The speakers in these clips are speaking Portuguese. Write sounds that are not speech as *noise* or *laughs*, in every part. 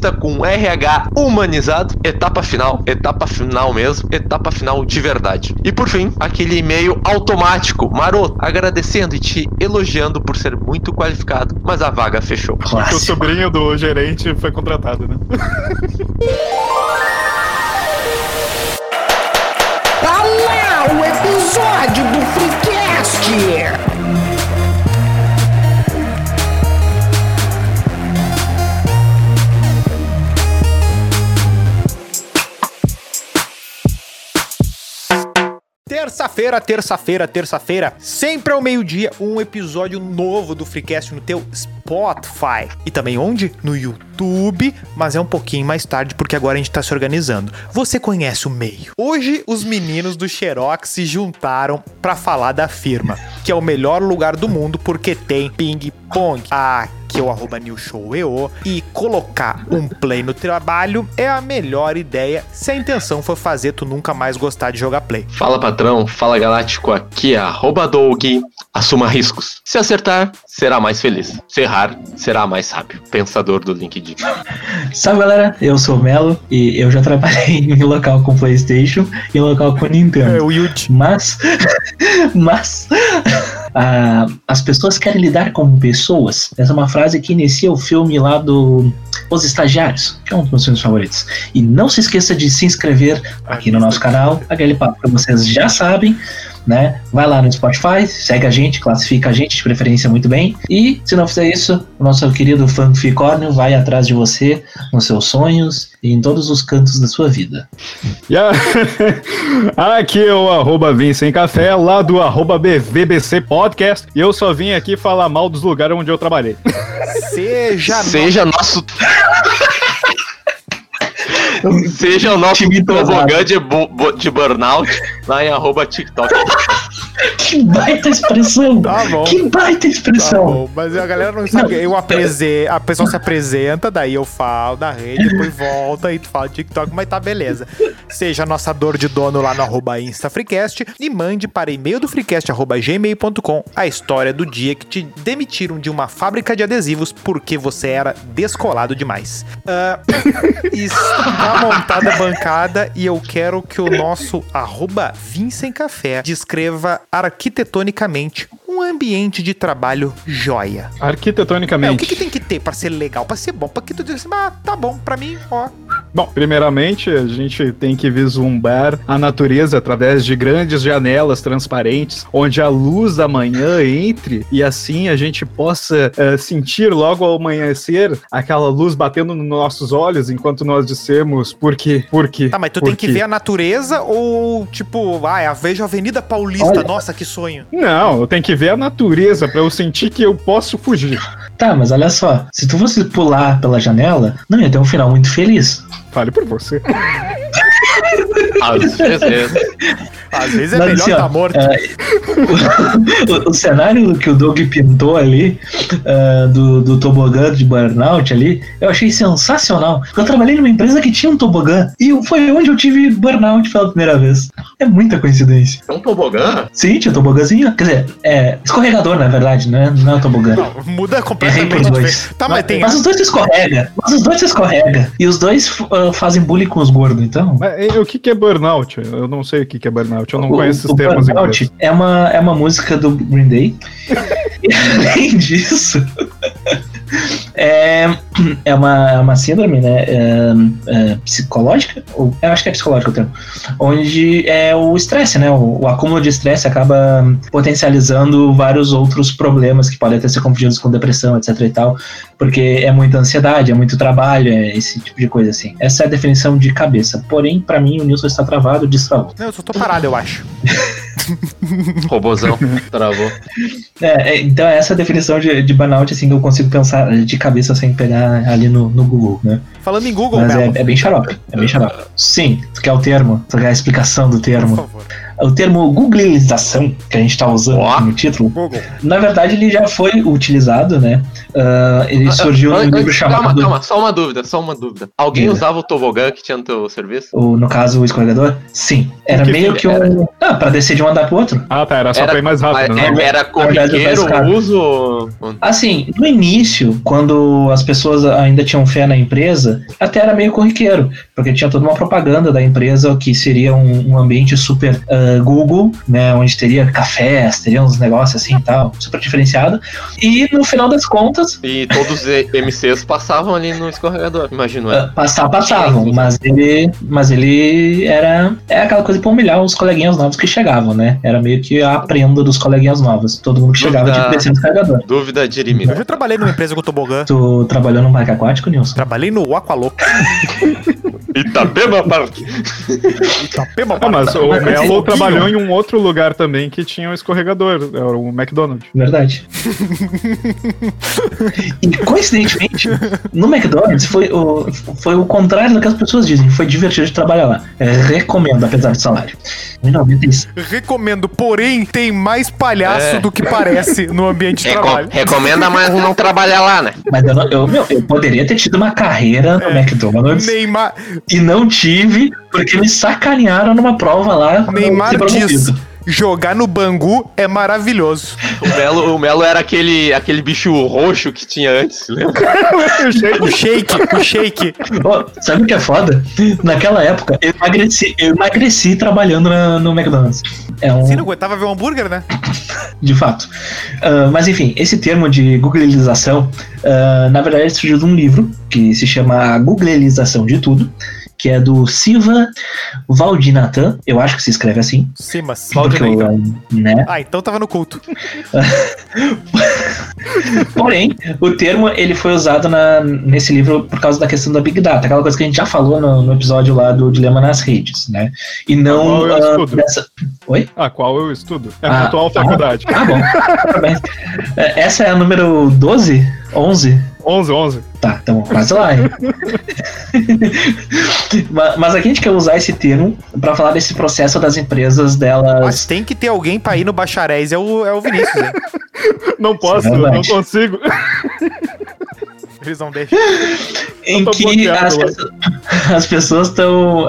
Tá com RH humanizado. Etapa final, etapa final mesmo, etapa final de verdade. E por fim, aquele e-mail automático, maroto, agradecendo e te elogiando por ser muito qualificado, mas a vaga fechou. Porque o sobrinho do gerente foi contratado, né? *laughs* Tá lá o episódio do Freecast! Terça-feira, terça-feira, terça-feira, sempre ao meio-dia, um episódio novo do Freecast no teu Spotify. E também onde? No YouTube, mas é um pouquinho mais tarde porque agora a gente tá se organizando. Você conhece o meio. Hoje os meninos do Xerox se juntaram para falar da firma, que é o melhor lugar do mundo porque tem ping-pong. Ah, que é o arroba newshoweo e colocar um play no trabalho é a melhor ideia se a intenção for fazer tu nunca mais gostar de jogar play. Fala patrão, fala galáctico, aqui é arroba Doug, assuma riscos. Se acertar, será mais feliz. Se errar, será mais sábio. Pensador do LinkedIn. Salve galera, eu sou o Melo e eu já trabalhei *laughs* em local com Playstation e local com Nintendo. É o Yuji. Mas, *laughs* mas ah, as pessoas querem lidar com pessoas. Essa é uma frase que inicia o filme lá do Os Estagiários, que é um dos meus filmes favoritos. E não se esqueça de se inscrever aqui no nosso canal, aquele papo que vocês já sabem. Né? Vai lá no Spotify, segue a gente, classifica a gente de preferência muito bem. E se não fizer isso, o nosso querido Fanficórnio vai atrás de você nos seus sonhos e em todos os cantos da sua vida. A- *laughs* Aqui é o arroba Vim Sem Café, lá do arroba BVBC Podcast. E eu só vim aqui falar mal dos lugares onde eu trabalhei. Seja, Seja nosso. Seja o nosso tobogã de, de burnout lá em arroba TikTok. *laughs* Que baita expressão! Tá bom. Que baita Tá expressão! bom, mas a galera não sabe. Eu apresento, a pessoa se apresenta, daí eu falo da rede, depois volta e tu fala TikTok, mas tá beleza. Seja nossa dor de dono lá no arroba InstaFreecast e mande para e-mail do freecast arroba gmail.com a história do dia que te demitiram de uma fábrica de adesivos porque você era descolado demais. Ah, *coughs* está montada a bancada e eu quero que o nosso arroba Vincem Café descreva arquitetonicamente um ambiente de trabalho joia. É, o Arquitetonicamente. que, que tem que ter pra ser legal, pra ser bom? Pra que tu diz assim, ah, tá bom, pra mim, ó. Bom, primeiramente a gente tem que vislumbrar a natureza através de grandes janelas transparentes, onde a luz da manhã entre e assim a gente possa eh, sentir logo ao amanhecer aquela luz batendo nos nossos olhos enquanto nós dissemos por quê, por quê. Tá, mas tu tem que quê?" ver a natureza ou, tipo, ah, eu vejo a Avenida Paulista, Olha. nossa, que sonho. Não, eu tenho que ver a natureza pra eu sentir que eu posso fugir. Tá, mas olha só, se tu fosse pular pela janela, não ia ter um final muito feliz. Fale por você. *laughs* Às vezes. Às vezes é Mas, melhor assim, estar morto. é, *laughs* o, o cenário que o Doug pintou ali, ah, do, do tobogã de burnout ali, eu achei sensacional. Eu trabalhei numa empresa que tinha um tobogã e foi onde eu tive burnout pela primeira vez. É muita coincidência. É um tobogã? Sim, tinha tobogãzinho. Quer dizer, é escorregador, na verdade, né? Não é tobogã. Não, muda Errei completamente. por dois. Tá, mas tem. Mas os dois se escorrega. Mas os dois se escorrega. E os dois ah, fazem bullying com os gordos, então. Mas eh, o que, que é burnout? Eu não sei o que, que é burnout. Eu não O- conheço os termos Burnout inglês. é uma, é uma música do Green Day. e *laughs* além disso, é, é, uma, é uma síndrome né, é, é, psicológica, ou, eu acho que é psicológica o termo, onde é o estresse, né? O, o acúmulo de estresse acaba potencializando vários outros problemas que podem até ser confundidos com depressão, etc e tal, porque é muita ansiedade, é muito trabalho, é esse tipo de coisa assim. Essa é a definição de cabeça. Porém, pra mim, o Nilson está travado, destravou. Não, eu só tô parado, eu acho. *laughs* *laughs* Robozão. Travou. É, é, então essa é a definição de, de burnout, assim, que eu consigo pensar de cabeça sem pegar ali no, no Google, né? Falando em Google, Mas é, é bem xarope, é bem xarope. Sim, tu quer o termo, tu quer a explicação do por termo. favor. O termo googlização, que a gente tá usando aqui no título, Google. na verdade ele já foi utilizado, né, Ah, ele surgiu num livro chamado. Calma, calma, só uma dúvida, só uma dúvida. Alguém Diga. usava o tobogã que tinha no teu serviço? O, no caso, o escorregador? Sim. Era que meio que um. Ah, pra descer de um andar pro outro. Ah, tá, era só Era- pra ir mais rápido, né? é- era Na verdade, corriqueiro o uso? Assim, no início, quando as pessoas ainda tinham fé na empresa, até era meio corriqueiro, porque tinha toda uma propaganda da empresa que seria um, um ambiente super ah, Google, né, onde teria cafés, teria uns negócios assim e tal, super diferenciado. E no final das contas, E todos os MCs passavam ali no escorregador, imagino. eu. passar, passavam, mas ele, mas ele era é aquela coisa pra humilhar os coleguinhas novos que chegavam, né? Era meio que a prenda dos coleguinhas novos. Todo mundo que chegava tinha que descer no carregador. Dúvida de Eu Irimira. já trabalhei numa empresa com tobogã. Tu trabalhou num parque aquático, Nilson? Trabalhei no Aqualoco. *laughs* Itapema Park. Itapema, Ah, mas o Melo trabalhou em um outro lugar também que tinha um escorregador, era o McDonald's. Verdade. *laughs* e coincidentemente, no McDonald's foi o, foi o contrário do que as pessoas dizem. Foi divertido de trabalhar lá. É, recomendo, apesar do salário. Em 96. Recomendo, porém, tem mais palhaço É. do que parece no ambiente de Reco- trabalho. recomenda, mas não trabalhar lá, né? Mas eu, não- eu, meu, eu poderia ter tido uma carreira no McDonald's Neymar, e não tive, porque me sacanearam numa prova lá. Neymar diz: jogar no Bangu é maravilhoso. O Melo, o Melo era aquele, aquele bicho roxo que tinha antes, lembra? *laughs* O shake, o shake. Sabe o que é foda? Naquela época, eu emagreci, eu emagreci trabalhando na- no McDonald's. É um, Você não aguentava ver um hambúrguer, né? de fato. Ah, mas enfim, esse termo de googlização, ah, na verdade, surgiu de um livro que se chama A Googlização de Tudo, que é do Siva Valdinatan, eu acho que se escreve assim. Porque eu, né? Ah, então tava no culto. *laughs* Porém, o termo ele foi usado na- nesse livro por causa da questão da Big Data, aquela coisa que a gente já falou no, no episódio lá do Dilema nas Redes, né? E não Qual é o ah, estudo? dessa. Oi? Ah, qual eu estudo? É Ah, a atual faculdade. Ah, bom. *laughs* Parabéns. É, Essa é a número 12? 11? 11, 11. Tá, então quase lá, hein? Ma- *laughs* Mas aqui a gente quer usar esse termo pra falar desse processo das empresas Mas delas. tem que ter alguém pra ir no bacharéis, é o, é o Vinícius, hein? *laughs* Não posso, Isso é não consigo. *laughs* Eles não deixam. em que as, as pessoas estão.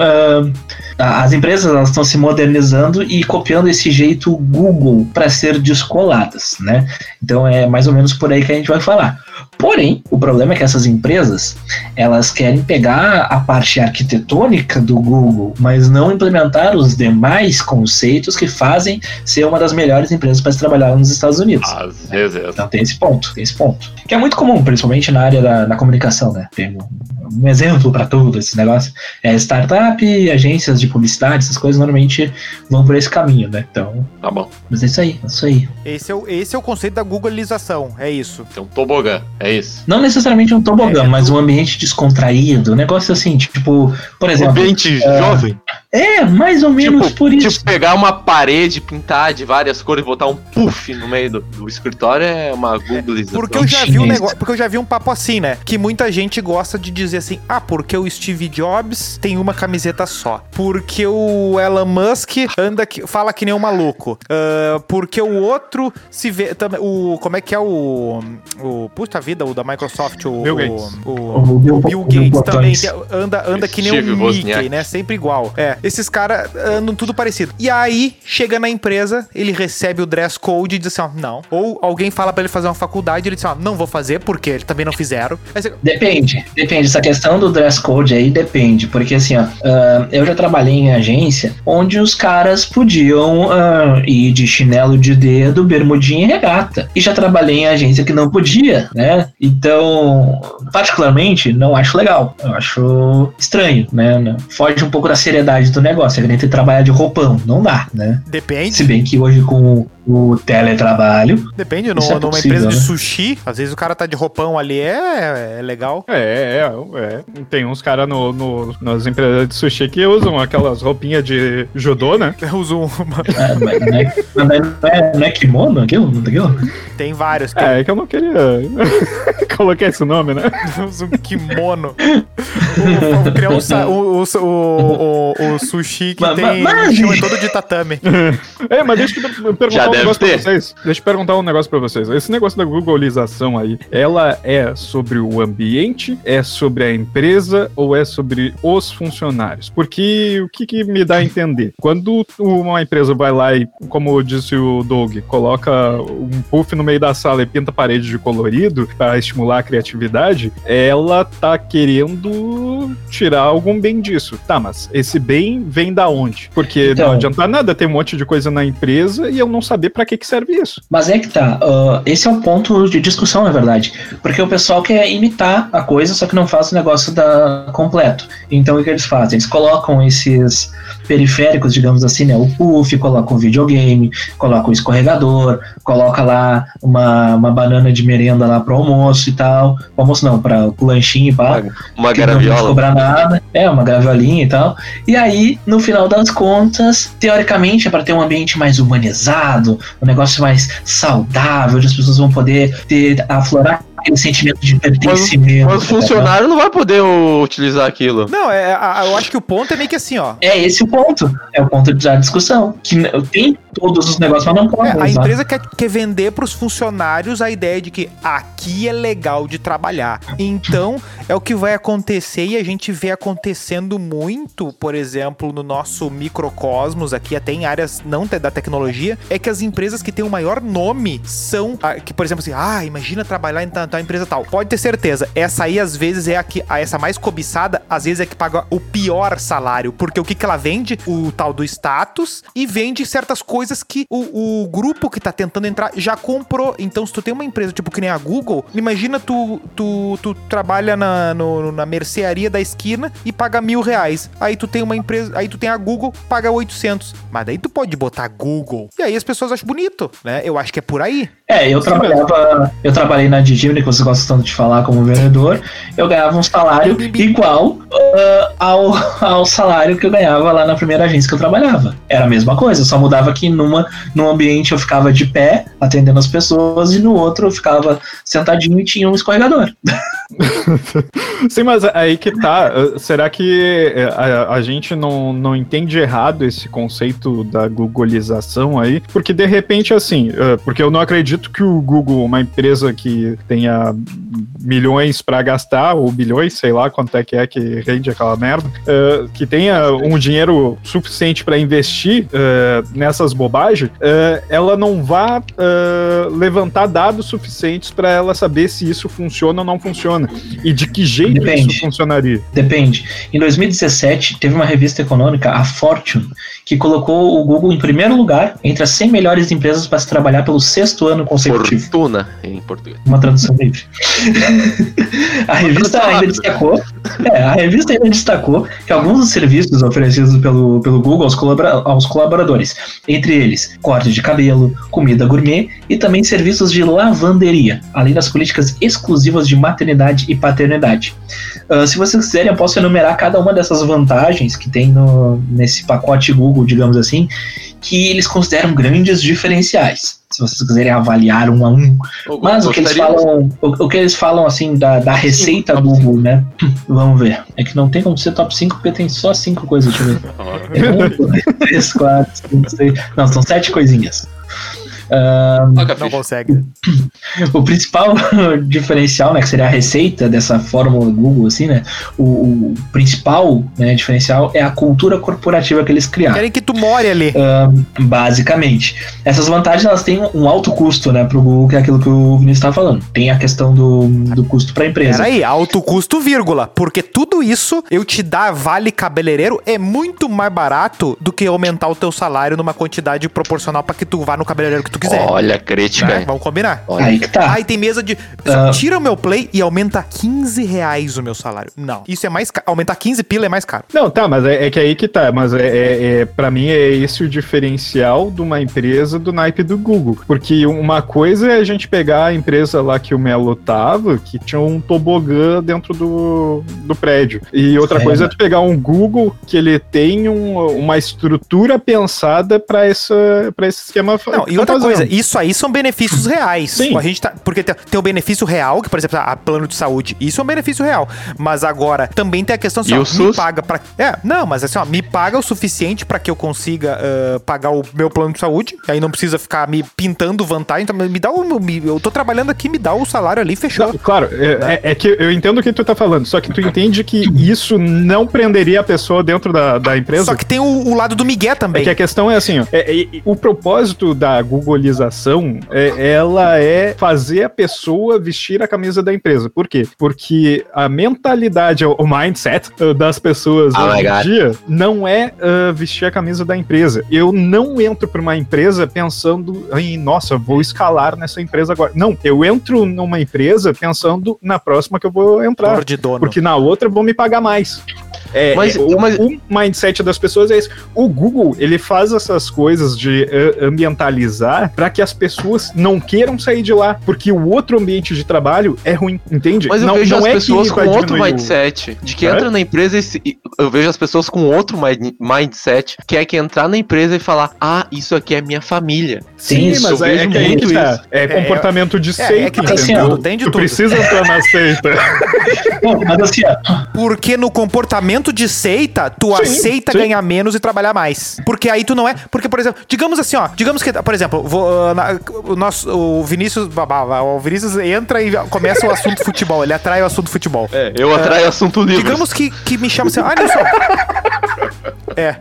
As empresas elas estão se modernizando e copiando esse jeito Google para ser descoladas, né? Então é mais ou menos por aí que a gente vai falar. Porém, o problema é que essas empresas elas querem pegar a parte arquitetônica do Google, mas não implementar os demais conceitos que fazem ser uma das melhores empresas para se trabalhar nos Estados Unidos. Às vezes. Então tem esse ponto, tem esse ponto. Que é muito comum, principalmente na área da, da comunicação, né? Tem um, um exemplo para tudo esse negócio. É startup, agências de publicidade, essas coisas normalmente vão por esse caminho, né? Então, Tá bom. mas é isso aí, é isso aí. Esse é, o, esse é o conceito da Googlização, é isso. Tem um tobogã, é isso. Não necessariamente um tobogã, É, mas um ambiente descontraído, um negócio assim, tipo, por exemplo. Ambiente jovem. É, mais ou menos Tipo, por isso. tipo, pegar uma parede, pintar de várias cores e botar um puff no meio do, do escritório é uma googlização. Porque eu já vi um negócio, porque eu já vi um papo assim, né? Que muita gente gosta de dizer assim: "Ah, porque o Steve Jobs tem uma camiseta só. Porque o Elon Musk anda que, fala que nem um maluco. Ah, porque o outro se vê também o como é que é o o puta vida, o da Microsoft, o Bill o- Gates. o, O Bill- o Bill o Bill Gates também anda anda que nem Steve um Mickey, Wozniak. né? Sempre igual. É, esses caras andam tudo parecido. E aí chega na empresa, ele recebe o dress code e diz assim, ó, não. Ou alguém fala pra ele fazer uma faculdade, ele diz assim, ó, não vou fazer porque eles também não fizeram. Depende, depende. Essa questão do dress code aí depende, porque assim, ó, ah, eu já trabalhei em agência onde os caras podiam ah, ir de chinelo de dedo, bermudinha e regata. E já trabalhei em agência que não podia, né? Então, particularmente, não acho legal. Eu acho estranho, né? Foge um pouco da seriedade do negócio. É nem ter que trabalhar de roupão. Não dá, né? depende. Se bem que hoje com o teletrabalho, Depende, no- é numa possível, empresa de né? sushi, às vezes o cara tá de roupão ali, é, é legal. É, é, é. Tem uns caras no, no- nas empresas de sushi que usam aquelas roupinhas de judô, né? *laughs* Eu uso uma. é, mas não, é, mas não, é, não é kimono aquilo? Não é aquilo? Tem vários. Tem, É, é que eu não queria *laughs* colocar esse nome, né? *laughs* uso um kimono. O- um, o, o, o, o- o sushi que Mas- tem. mas- o chão é todo de tatame. É, mas deixa eu per- perguntar Já deve negócio pra vocês. Deixa eu perguntar um negócio pra vocês. Esse negócio da Googleização aí, ela é sobre o ambiente, é sobre a empresa ou é sobre os funcionários? Porque o que, que me dá a entender? Quando uma empresa vai lá e, como disse o Doug, coloca um puff no meio da sala e pinta a parede de colorido para estimular a criatividade, ela tá querendo tirar algum bem disso. Tá, mas esse bem vem da onde? Porque Então- não adianta nada ter um monte de coisa na empresa e eu não saber pra que que serve isso. Mas é que tá, ah, esse é o ponto de discussão, na verdade. Porque o pessoal quer imitar a coisa, só que não faz o negócio da completo. Então o que eles fazem? Eles colocam esses periféricos, digamos assim, né? O puff, colocam o videogame, colocam o escorregador, coloca lá uma, uma banana de merenda lá pro almoço e tal. Pro almoço não, para o lanchinho e pá. Uma que não vai graviola. cobrar nada. É, uma graviolinha e tal. E aí, no final das contas, teoricamente é para ter um ambiente mais humanizado, um negócio mais saudável, onde as pessoas vão poder ter, aflorar aquele sentimento de pertencimento. Mas o funcionário não vai poder utilizar aquilo. Não, é, a- eu acho que o ponto é meio que assim, ó. É esse o ponto. É o ponto da discussão. Que tem todos os negócios, mas não pode. É, a usar. empresa quer, quer vender para os funcionários a ideia de que aqui é legal de trabalhar. Então, é o que vai acontecer e a gente vê acontecendo muito, por exemplo, no nosso microcosmos aqui, até em áreas não te- da tecnologia, é que as empresas que têm o maior nome são, ah, que por exemplo assim, ah, imagina trabalhar em tal empresa tal. Pode ter certeza, essa aí às vezes é a que, a essa mais cobiçada, às vezes é que paga o pior salário, porque o que que ela vende? O tal do status e vende certas coisas que o, o grupo que tá tentando entrar já comprou. Então, se tu tem uma empresa tipo que nem a Google, imagina tu, tu, tu trabalha na, no- na mercearia da esquina e paga mil reais. Aí tu tem uma empresa, aí tu tem a Google, paga 800. Mas daí tu pode botar Google. E aí as pessoas acham bonito, né? Eu acho que é por aí. É, eu trabalhava, eu trabalhei na Digimini, que vocês gostam tanto de falar como vendedor, eu ganhava um salário igual ah, ao, *laughs* ao salário que eu ganhava lá na primeira agência que eu trabalhava. Era a mesma coisa, só mudava que numa, num ambiente eu ficava de pé, atendendo as pessoas, e no outro eu ficava sentadinho e tinha um escorregador. *laughs* Sim, mas aí que tá. uh, Será que eh, a, a gente não, não entende errado esse conceito da googleização aí? Porque de repente, assim, uh, porque eu não acredito que o Google, uma empresa que tenha milhões pra gastar, ou bilhões, sei lá quanto é que é que rende aquela merda, uh, que tenha um dinheiro suficiente pra investir uh, nessas bobagens, uh, ela não vá uh, levantar dados suficientes pra ela saber se isso funciona ou não funciona. E de que jeito Depende. isso funcionaria? Depende. Em 2017, teve uma revista econômica, a Fortune, que colocou o Google em primeiro lugar entre as 100 melhores empresas para se trabalhar pelo sexto ano consecutivo. Fortuna em português. Uma tradução livre. a revista tradução ainda destacou. É, a revista ainda destacou que alguns dos serviços oferecidos pelo, pelo Google aos, colabora- aos colaboradores, entre eles corte de cabelo, comida gourmet e também serviços de lavanderia, além das políticas exclusivas de maternidade e paternidade. Ah, se vocês quiserem, eu posso enumerar cada uma dessas vantagens que tem no, nesse pacote Google, digamos assim, que eles consideram grandes diferenciais. Se vocês quiserem avaliar um a um, mas o que eles falam, o, o que eles falam assim da, da receita top Google, né? *clears throat* Vamos ver. É que não tem como ser top 5 porque tem só 5 coisas, deixa eu ver. É um, dois, três, quatro, cinco, seis. Não, são sete coisinhas. A Não consegue. *laughs* o principal *laughs* diferencial, né, que seria a receita dessa fórmula Google, assim, né? O, o principal né, diferencial é a cultura corporativa que eles criaram. Querem que tu more ali. Basicamente. Essas vantagens elas têm um alto custo, né, pro Google, que é aquilo que o Vinícius estava falando. Tem a questão do, do custo para a empresa. Peraí, alto custo, vírgula. Porque tudo isso, eu te dar vale cabeleireiro, é muito mais barato do que aumentar o teu salário numa quantidade proporcional pra que tu vá no cabeleireiro que tu quiser. Olha a crítica. hein? Vamos combinar? Olha. Aí que tá. Ai, tem mesa de. Ah. Tira o meu play e aumenta 15 reais o meu salário. Não. Isso é mais caro. Aumentar 15 pila é mais caro. Não, tá, mas é, é que aí que tá. Mas é, é, é, pra mim é esse o diferencial de uma empresa do naipe do Google. Porque uma coisa é a gente pegar a empresa lá que o Melo tava, que tinha um tobogã dentro do, do prédio. E outra É. coisa é tu pegar um Google que ele tem um- uma estrutura pensada pra essa, pra esse esquema Não, e outra fantasioso. Coisa, isso aí são benefícios reais. Sim. A gente tá, porque tem, tem o benefício real, que por exemplo, a plano de saúde, isso é um benefício real. Mas agora também tem a questão assim, E ó, o SUS? me paga para É, não, mas assim, ó, me paga o suficiente pra que eu consiga ah, pagar o meu plano de saúde, aí não precisa ficar me pintando vantagem, então me dá o me- eu tô trabalhando aqui, me dá o salário ali, fechou. Não, claro, é, é- é que eu entendo o que tu tá falando, só que tu entende que isso não prenderia a pessoa dentro da, da empresa. Só que tem o, o lado do Miguel É também. que a questão é assim, ó, é- é- o propósito da googolização, é, ela é fazer a pessoa vestir a camisa da empresa. Por quê? Porque a mentalidade, o mindset uh, das pessoas Oh hoje em dia não é uh, vestir a camisa da empresa. Eu não entro para uma empresa pensando em, nossa, vou escalar nessa empresa agora. Não, eu entro numa empresa pensando na próxima que eu vou entrar. Dor de dono. Porque na outra vão me pagar mais. É, Mas- é, o, mas- o mindset das pessoas é esse. O Google, ele faz essas coisas de eh, ambientalizar para que as pessoas não queiram sair de lá, porque o outro ambiente de trabalho é ruim, entende? Mas eu não, vejo não as é pessoas com outro diminuir o- mindset, de que Hã? entra na empresa e se- eu vejo as pessoas com outro mind- mindset, que é que entrar na empresa e falar, ah, isso aqui é minha família. Sim, Isso, mas eu é, é vejo que aí muito que tá. isso. É, comportamento de é, seita, é que tem assim, tem de tu tudo. precisa entrar na seita. *laughs* Não, mas assim, ó, Porque no comportamento de seita, tu Sim, aceita sim. ganhar menos e trabalhar mais. Porque aí tu não é. Porque, por exemplo, digamos assim, ó. Digamos que, por exemplo, vou, ah, na- o nosso. O Vinícius. O Vinícius entra e começa o assunto futebol. Ele atrai o assunto futebol. É, eu atraio assunto livre. Digamos que, que me chama assim, ah, Nilson. É.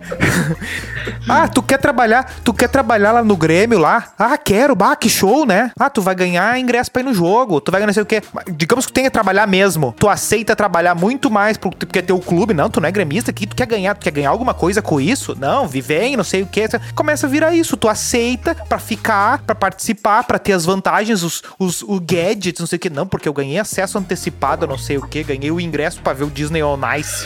*laughs* ah, tu quer trabalhar, tu quer trabalhar lá no Grêmio lá? Ah, quero, bah, que show, né? Ah, tu vai ganhar ingresso pra ir no jogo, tu vai ganhar não sei o quê. Digamos que tu tenha que trabalhar mesmo. Tu aceita trabalhar muito mais porque ter o clube, não, tu não é gremista aqui, tu quer ganhar, tu quer ganhar alguma coisa com isso? Não, vivem, não sei o quê. Começa a virar isso, tu aceita pra ficar, pra participar, pra ter as vantagens, os, os, o gadgets, não sei o quê. Não, porque eu ganhei acesso antecipado, não sei o quê, ganhei o ingresso pra ver o Disney On Ice.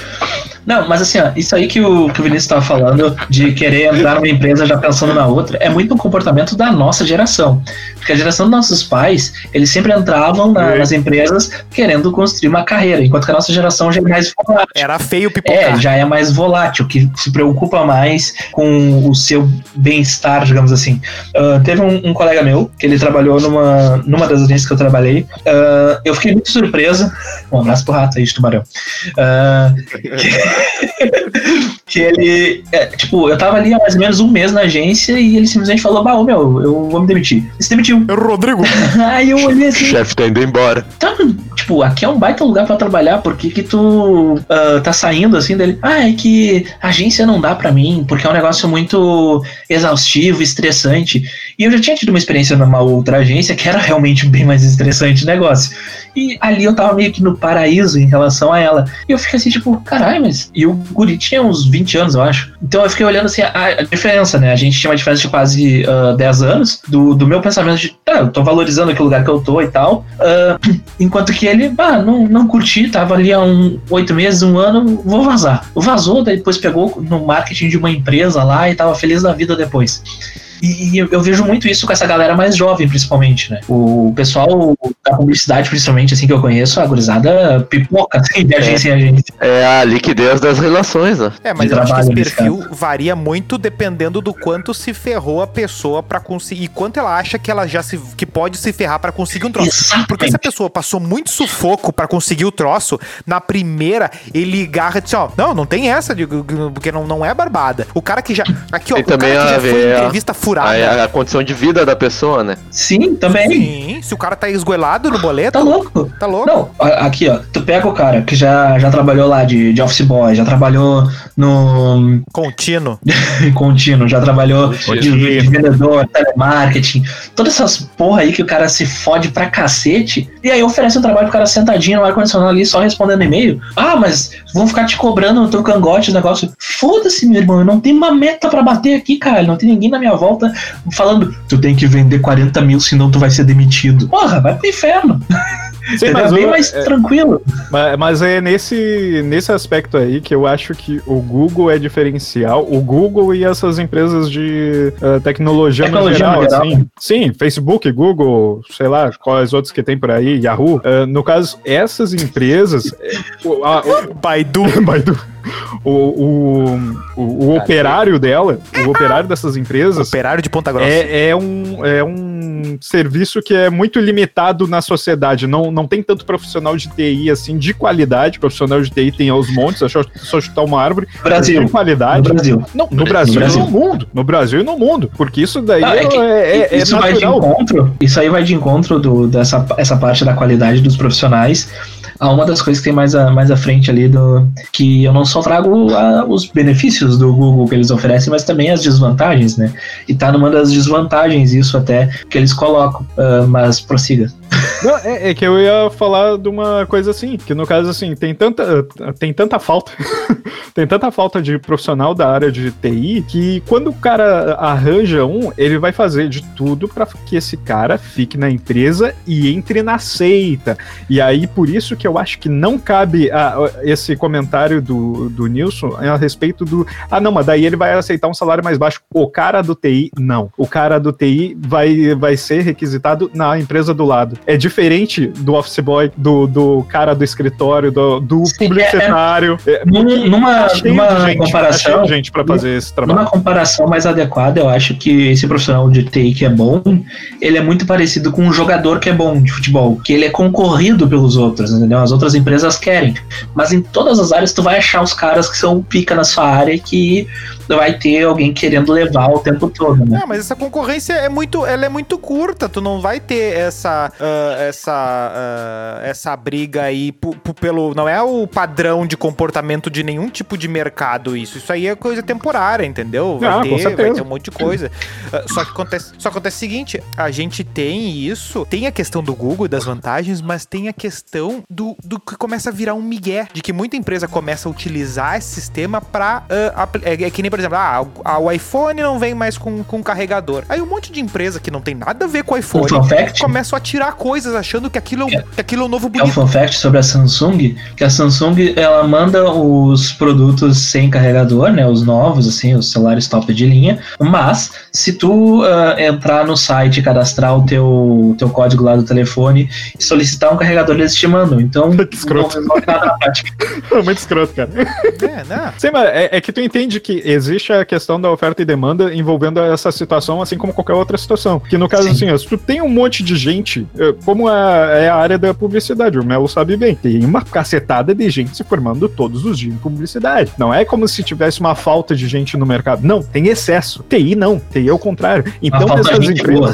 Não, mas assim, ó, isso aí que o, que o Vinícius estava falando, de querer entrar numa empresa já pensando na outra, é muito um comportamento da nossa geração. Porque a geração dos nossos pais, eles sempre entravam na- É. nas empresas querendo construir uma carreira, enquanto que a nossa geração já é mais volátil. Era feio É, pipocar. já é mais volátil, que se preocupa mais com o seu bem-estar, digamos assim. Ah, teve um, um colega meu, que ele trabalhou numa, numa das agências que eu trabalhei. Ah, eu fiquei muito surpresa. Um abraço pro rato aí de tubarão. Ah, que *laughs* ele, é, tipo, eu tava ali há mais ou menos um mês na agência e ele simplesmente falou: Bah, ô, meu, eu vou me demitir. Ele se demitiu. Rodrigo. *laughs* Aí eu olhei O assim, chefe tá indo embora. tá, tipo, aqui é um baita lugar pra trabalhar, por que que tu ah, tá saindo assim dele? Ah, é que a agência não dá pra mim, porque é um negócio muito exaustivo, estressante. E eu já tinha tido uma experiência numa outra agência que era realmente bem mais estressante o negócio. E ali eu tava meio que no paraíso em relação a ela. E eu fiquei assim, tipo, caralho, mas. E o Guri tinha uns 20 anos, eu acho. Então eu fiquei olhando assim a, a diferença, né? A gente tinha uma diferença de quase ah, 10 anos do, do meu pensamento de, tá, eu tô valorizando aquele lugar que eu tô e tal. Ah, *clears throat* enquanto que ele, ah, não, não curti, tava ali há um oito meses, um ano, vou vazar. Vazou, daí depois pegou no marketing de uma empresa lá e tava feliz da vida depois. E eu, eu vejo muito isso com essa galera mais jovem, principalmente, né? O pessoal da publicidade, principalmente, assim, que eu conheço, a gurizada pipoca, assim, de agência em agência. É a liquidez das relações, né? É, mas de eu acho que esse perfil varia muito dependendo do quanto se ferrou a pessoa pra conseguir. E quanto ela acha que ela já se. que pode se ferrar pra conseguir um troço. Porque se a Exatamente. pessoa passou muito sufoco pra conseguir o troço, na primeira ele garra e diz: ó, não, não tem essa, porque não, não é barbada. O cara que já. Aqui, ó, o cara que já foi em entrevista furada. A, a condição de vida da pessoa, né? Sim, também. Sim, se o cara tá esgoelado no boleto, Tá louco. tá louco. Não, aqui, ó. Tu pega o cara que já, já trabalhou lá de, de office boy, já trabalhou no *laughs* Contínuo. *laughs* contínuo, já trabalhou de, Contínuo. de vendedor, telemarketing, todas essas porra aí que o cara se fode pra cacete, e aí oferece um trabalho pro cara sentadinho no ar-condicionado ali, só respondendo e-mail. Ah, mas vão ficar te cobrando no teu cangote o negócio. Foda-se, meu irmão, eu não tenho uma meta pra bater aqui, cara. Não tem ninguém na minha volta falando, tu tem que vender 40 mil, senão tu vai ser demitido. Porra, vai pro inferno. Sim, *laughs* é mas, bem o- mais é- tranquilo. mas- mas é nesse, nesse aspecto aí que eu acho que o Google é diferencial. O Google e essas empresas de eh, tecnologia, Tecnologia no no geral, geral. assim. Sim, Facebook, Google, sei lá, quais outros que tem por aí, Yahoo. Eh, no caso, essas empresas, eh, Baidu. *laughs* Baidu. O, o, o, o operário dela, o operário dessas empresas, Operário de Ponta Grossa. é, é, um, é um serviço que é muito limitado na sociedade. Não, não tem tanto profissional de TI assim de qualidade. Profissional de TI tem aos montes, é só, só chutar uma árvore. Brasil. De qualidade. No Brasil. Não, no Brasil, Brasil. e no mundo. No Brasil e no mundo. Porque isso daí Ah, é, é que é, é isso vai de natural. encontro. Isso aí vai de encontro do, dessa essa parte da qualidade dos profissionais. A uma das coisas que tem mais, mais à frente ali do que eu não só trago a- os benefícios do Google que eles oferecem, mas também as desvantagens, né? E tá numa das desvantagens isso até que eles colocam. Ah, mas prossiga. Não, é, é que eu ia falar de uma coisa assim, que no caso assim, tem tanta, tem tanta falta, *laughs* tem tanta falta de profissional da área de TI que quando o cara arranja um, ele vai fazer de tudo para que esse cara fique na empresa e entre na seita. E aí por isso que eu acho que não cabe a- a- esse comentário do, do Nilson a respeito do ah não, mas daí ele vai aceitar um salário mais baixo. O cara do TI não. O cara do TI vai vai ser requisitado na empresa do lado. É diferente do office boy, do, do cara do escritório, do, do Sim, publicitário. É, Num- numa tá cheio numa de gente, comparação, gente para fazer esse trabalho. Numa comparação mais adequada, eu acho que esse profissional de TI que é bom, ele é muito parecido com um jogador que é bom de futebol, que ele é concorrido pelos outros, entendeu? As outras empresas querem. Mas em todas as áreas tu vai achar os caras que são pica na sua área e que vai ter alguém querendo levar o tempo todo, né? Não, mas essa concorrência é muito, ela é muito curta. Tu não vai ter essa, essa, ah, essa briga aí pelo, não é o padrão de comportamento de nenhum tipo de mercado isso. Isso aí é coisa temporária, entendeu? Vai Ah, ter, vai ter um monte de coisa. Ah, só que acontece, só acontece o seguinte, a gente tem isso, tem a questão do Google e das vantagens, mas tem a questão do, do que começa a virar um migué, de que muita empresa começa a utilizar esse sistema pra ah, é, é que nem, por exemplo, ah, o- ah, o iPhone não vem mais com, com carregador. Aí um monte de empresa que não tem nada a ver com o iPhone começam a tirar coisas achando que aquilo, é, que aquilo é o novo é um bonito. fun fact sobre a Samsung, que a Samsung ela manda os produtos sem carregador, né, os novos, assim, os celulares top de linha, mas se tu ah, entrar no site e cadastrar o teu, teu código lá do telefone e solicitar um carregador, eles te mandam. Então, *laughs* Que escroto. não nada na prática. *laughs* Muito escroto, cara. É, né? Sim, mas é, é que tu entende que existe a questão da oferta e demanda envolvendo essa situação, assim como qualquer outra situação. Que no caso, Sim. assim, ó, se tu tem um monte de gente, eh, como é, é a área da publicidade, o Melo sabe bem, tem uma cacetada de gente se formando todos os dias em publicidade. Não é como se tivesse uma falta de gente no mercado. Não, tem excesso. TI não, TI é o contrário. Então, essas empresas. boa.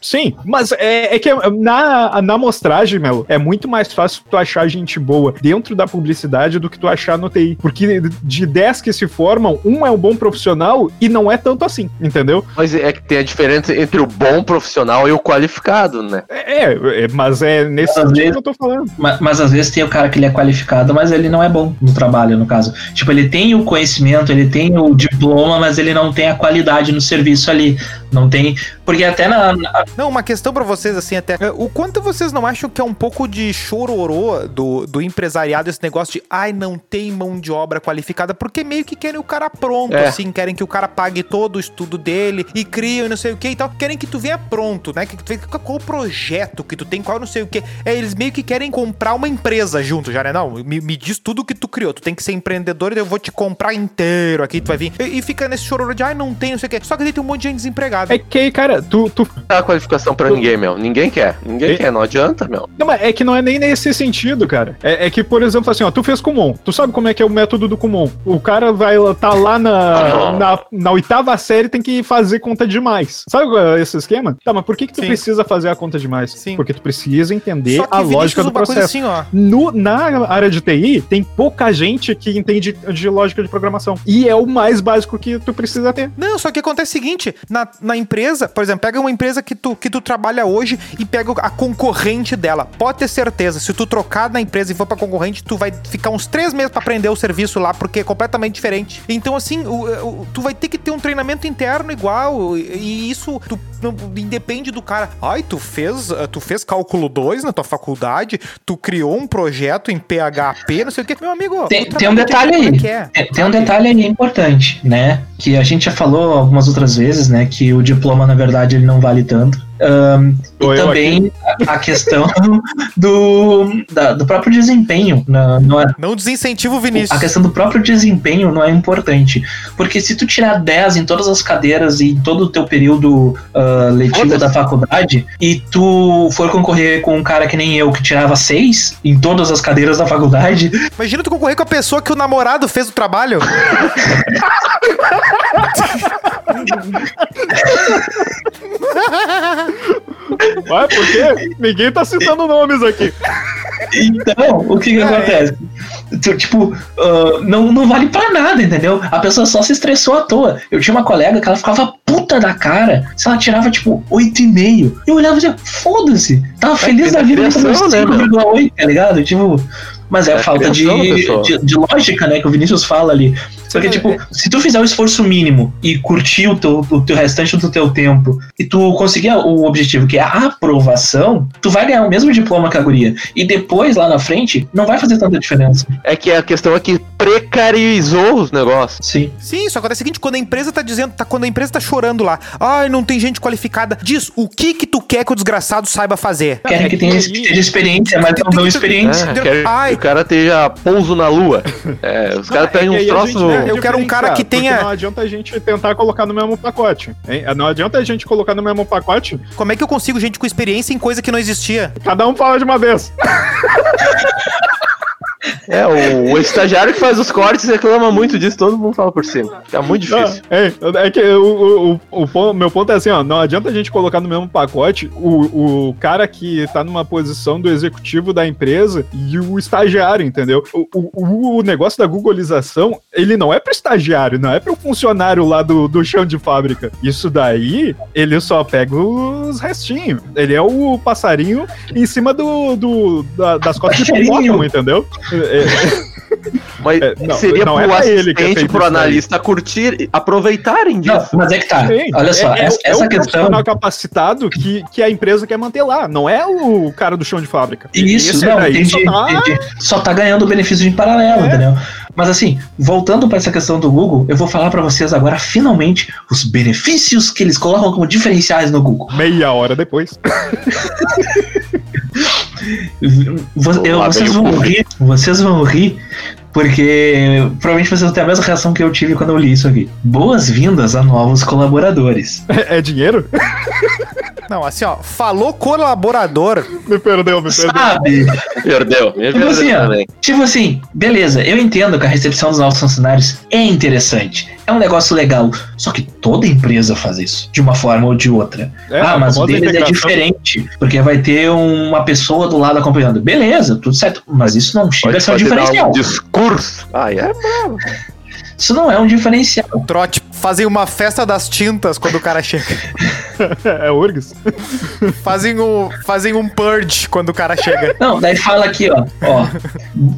Sim, mas é, é que na, na amostragem, Melo, é muito mais fácil tu achar gente boa dentro da publicidade do que tu achar no TI. Porque de 10 que se formam, um é um bom profissional e não é tanto assim, entendeu? Mas é que tem a diferença entre o bom profissional e o qualificado, né? É, é, mas é nesse Às sentido vezes- que eu tô falando. Mas, mas às vezes tem o cara que ele é qualificado, mas ele não é bom no trabalho, no caso. Tipo, ele tem o conhecimento, ele tem o diploma, mas ele não tem a qualidade no serviço ali. Não tem. Porque até na. na- Não, uma questão pra vocês, assim, até. é, O quanto vocês não acham que é um pouco de chororô do, do empresariado esse negócio de ai, não tem mão de obra qualificada, porque meio que querem o cara pronto, É. assim, querem que o cara pague todo o estudo dele e criam e não sei o que e tal. Querem que tu venha pronto, né? Que tu venha com qual o projeto que tu tem, qual não sei o que. É, eles meio que querem comprar uma empresa junto, já, né? Não, me, me diz tudo que tu criou. Tu tem que ser empreendedor e eu vou te comprar inteiro aqui, tu vai vir. E, e fica nesse chororô de ai, não tem, não sei o que. Só que daí tem um monte de gente desempregada. É que, cara, tu, tu Não dá qualificação pra ninguém, meu. Ninguém quer. Ninguém E- quer, não adianta, meu. Não, mas é que não é nem nesse sentido, cara. É, é que, por exemplo, assim, ó, tu fez Kumon. Tu sabe como é que é o método do Kumon. O cara vai tá lá na, na, na oitava série tem que fazer conta demais. Sabe qual é esse esquema? Tá, mas por que, que tu Sim. precisa fazer a conta demais? Sim. Porque tu precisa entender Só que, a Vinícius, lógica do processo. assim, ó. No, na área de TI, tem pouca gente que entende de lógica de programação. E é o mais básico que tu precisa ter. Não, só que acontece o seguinte, na, na empresa, por exemplo, pega uma empresa que tu, que tu trabalha hoje e pega a concorrente dela. Pode ter certeza, se tu trocar na empresa e for pra concorrente, tu vai ficar uns três meses pra aprender o serviço lá, porque é completamente diferente. Então, assim, o, o- tu vai ter que ter um treinamento interno igual, e, isso tu, não, independe do cara. Ai, tu fez, eh, tu fez cálculo 2 na tua faculdade, tu criou um projeto em PHP, não sei o quê. Meu amigo, Tem, tem um que detalhe é aí. que é? Tem, tem um detalhe aí importante, né? Que a gente já falou algumas outras vezes, né? Que o diploma, na verdade, ele não vale tanto. Tô e também a, a questão *laughs* do, da- do próprio desempenho. Não, não é, Não desincentiva o Vinícius. a questão do próprio desempenho não é importante. Porque se tu tirar 10 em todas as cadeiras e em todo o teu período ah, letivo da faculdade, e tu for concorrer com um cara que nem eu, que tirava 6 em todas as cadeiras da faculdade, Imagina tu concorrer com a pessoa que o namorado fez o trabalho. *laughs* *laughs* Vai, por quê? Ninguém tá citando nomes aqui. Então, o que que é. acontece? Tipo, ah, não, não vale pra nada, entendeu? A pessoa só se estressou à toa. Eu tinha uma colega que ela ficava puta da cara se ela tirava, tipo, 8,5. Eu olhava e dizia, foda-se, tava feliz que da vida com depressão, né, meu? 5,8, tá ligado? Tipo, mas é, É falta de, criação pessoa. de, de lógica, né, que o Vinícius fala ali. Porque, tipo, se tu fizer o esforço mínimo e curtir o teu, o teu restante do teu tempo e tu conseguir o objetivo, que é a aprovação, tu vai ganhar o mesmo diploma que a guria. E depois, lá na frente, não vai fazer tanta diferença. É que a questão é que precarizou os negócios. Sim. Sim, só acontece o seguinte, quando a empresa tá dizendo, tá, quando a empresa tá chorando lá, ai, não tem gente qualificada, diz o que que tu quer que o desgraçado saiba fazer. Querem que tenha que experiência, mas não dão experiência. É, quer Ai. que o cara esteja pouso na lua. *laughs* É, os caras pegam É uns que aí a gente, troços. né, Eu quero um cara que tenha- Não adianta a gente tentar colocar no mesmo pacote. hein? Não adianta a gente colocar no mesmo pacote, Como é que eu consigo gente com experiência em coisa que não existia? cada um fala de uma vez. *laughs* É, o, o estagiário que faz os cortes reclama muito disso, todo mundo fala por cima. É muito difícil. Não, é, é que o, o, o, meu ponto é assim, ó, não adianta a gente colocar no mesmo pacote o, o cara que tá numa posição do executivo da empresa e o estagiário, entendeu? O, o, o negócio da googlização, ele não é pro estagiário, não é pro funcionário lá do, do chão de fábrica. Isso daí, ele só pega os restinhos. Ele é o passarinho em cima do, do da- das costas de hipopótamo, entendeu? É, Mas É, não, seria não pro é que é assistente, pro analista curtir, aproveitarem Não, disso. mas é que tá. Sim, Olha só, é, é- essa, é essa o questão. profissional capacitado que, que a empresa quer manter lá, não é o cara do chão de fábrica. Isso, Esse não, entendi, só tá- entendi. Só tá ganhando benefício em paralelo, É. entendeu? Mas assim, voltando para essa questão do Google, eu vou falar para vocês agora, finalmente, os benefícios que eles colocam como diferenciais no Google. Meia hora depois. Eu- Lá vocês vão rir, vocês vão rir, porque provavelmente vocês vão ter a mesma reação que eu tive quando eu li isso aqui. Boas-vindas a novos colaboradores. É, é dinheiro? *laughs* Não, assim, ó, falou colaborador, Me perdeu, me perdeu. Sabe? Perdeu. Me Tipo perdeu assim, ó, tipo assim, beleza, eu entendo que a recepção dos novos funcionários é interessante, é um negócio legal, só que toda empresa faz isso, de uma forma ou de outra. É, ah, mas o deles é diferente, porque vai ter uma pessoa do lado acompanhando. Beleza, tudo certo, mas isso não chega a ser um diferencial. um discurso. Ai, é Isso não é um diferencial. trote, fazem uma festa das tintas quando o cara chega. *laughs* É URGS. Fazem um, fazem um purge quando o cara chega. Não, daí fala aqui, ó, ó,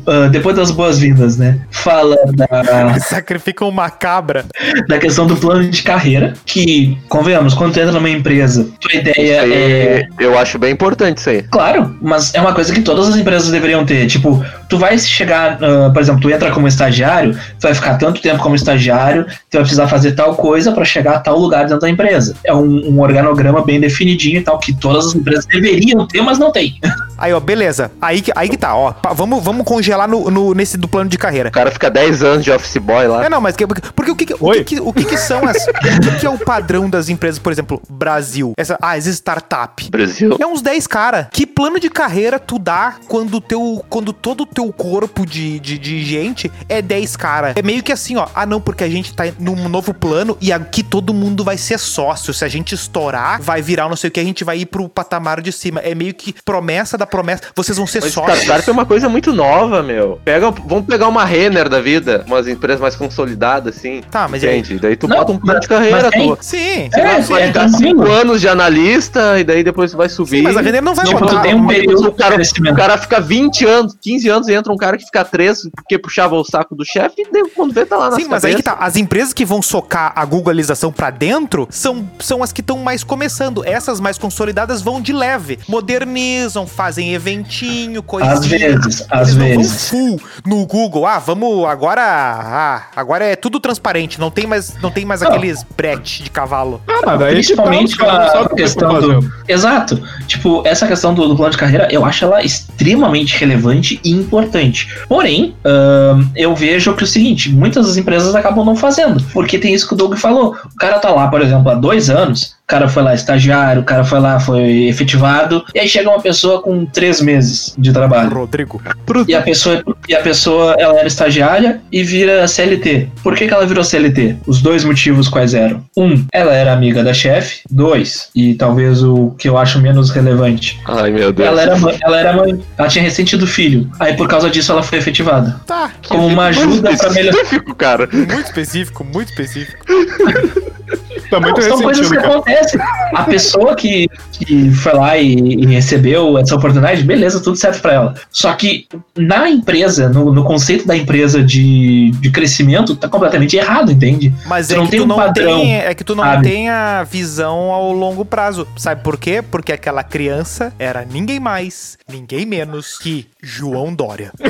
ah, depois das boas-vindas, né? Fala da, Sacrificam uma cabra. da questão do plano de carreira, que, convenhamos, quando tu entra numa empresa, tua ideia aí, é Eu acho bem importante isso aí. Claro, mas é uma coisa que todas as empresas deveriam ter. Tipo, tu vai chegar, ah, por exemplo, tu entra como estagiário, tu vai ficar tanto tempo como estagiário, tu vai precisar fazer tal coisa pra chegar a tal lugar dentro da empresa. É um, um organograma bem definidinho e tal, que todas as empresas deveriam ter, mas não tem. Aí, ó, beleza. Aí, que- aí que tá, ó. Vamos, vamos congelar no, no- nesse do plano de carreira. O cara fica 10 anos de office boy lá. É, não, mas que- porque, porque o, que, que- o, que, que- o que, que são as. *laughs* o que, que é o padrão das empresas, por exemplo, Brasil? Essa, ah, as startup. Brasil. É uns 10 cara. Que plano de carreira tu dá quando, teu, quando todo o teu corpo de, de, de gente é 10 cara? É meio que assim, ó. Ah, não, porque a gente tá num novo plano e aqui todo mundo vai ser sócio. Se a gente estourar, vai virar não sei o que, a gente vai ir pro patamar de cima. É meio que promessa da promessa. Vocês vão ser Mas sócios. startup é uma coisa muito nova, meu. Pega, vamos pegar uma Renner da vida, umas empresas mais consolidadas, assim. Tá, mas aí? Entende? Daí tu Não, bota um plano de carreira, mas tem- tu. Sim. É, Você vai é ficar tranquilo. 5 anos de analista e daí depois vai subir. Sim, mas a Renner não vai Tipo, botar. tem um período o cara, o cara fica 20 anos, 15 anos e entra um cara que fica 3 porque puxava o saco do chefe e daí quando vê tá lá na Sim, mas aí que tá. As empresas que vão socar a googlização pra dentro são, são as que estão mais começando. Essas mais consolidadas vão de leve. Modernizam, fazem eventinho, coisinha. Às vezes, às Eles não vão vezes. full no Google. Ah, vamos agora. Ah, agora é tudo transparente. Não tem mais, não tem mais Não. aqueles brete de cavalo. Ah, daí tá, Principalmente com a que questão estão do. Exato. Tipo, essa questão do, do plano de carreira, eu acho ela extremamente relevante e importante. Porém, ahn, eu vejo que é o seguinte: muitas das empresas acabam não fazendo. Porque tem isso que o Doug falou. O cara tá lá, por exemplo, há dois anos. O cara foi lá estagiário, o cara foi lá, foi efetivado. E aí chega uma pessoa com três meses de trabalho. Rodrigo. E a pessoa, e a pessoa ela era estagiária e vira CLT. Por que, que ela virou CLT? Os dois motivos quais eram? Um, ela era amiga da chefe. Dois, e talvez o que eu acho menos relevante. Ai, meu Deus. Ela era, mãe, ela era mãe. Ela tinha recém tido filho. Aí por causa disso ela foi efetivada. Tá. Como uma ajuda pra melhorar. Específico, cara. *laughs* Muito específico, muito específico. *laughs* Tá muito Não, são coisas que cara. acontecem. A pessoa que, que foi lá e, e recebeu essa oportunidade, beleza, tudo certo pra ela. Só que na empresa, no, no conceito da empresa de, de crescimento, tá completamente errado, entende? Mas Tu é não que tem tu um não padrão, tem, é que tu não sabe? tem a visão ao longo prazo. Sabe por quê? Porque aquela criança era ninguém mais, ninguém menos que João Dória. *laughs*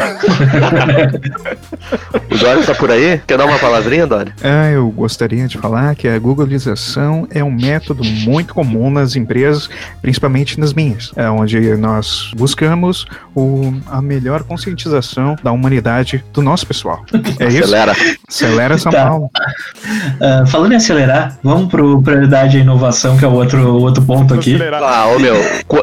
O Dória tá por aí? Quer dar uma palavrinha, Dória? Ah, eu gostaria de falar que a é um método muito comum nas empresas, principalmente nas minhas, é onde nós buscamos o, a melhor conscientização da humanidade do nosso pessoal. *laughs* É isso? Acelera. Acelera São Tá. Paulo. Ah, falando em acelerar, vamos pro prioridade à inovação, que é o outro, outro ponto aqui. Ah, ô meu,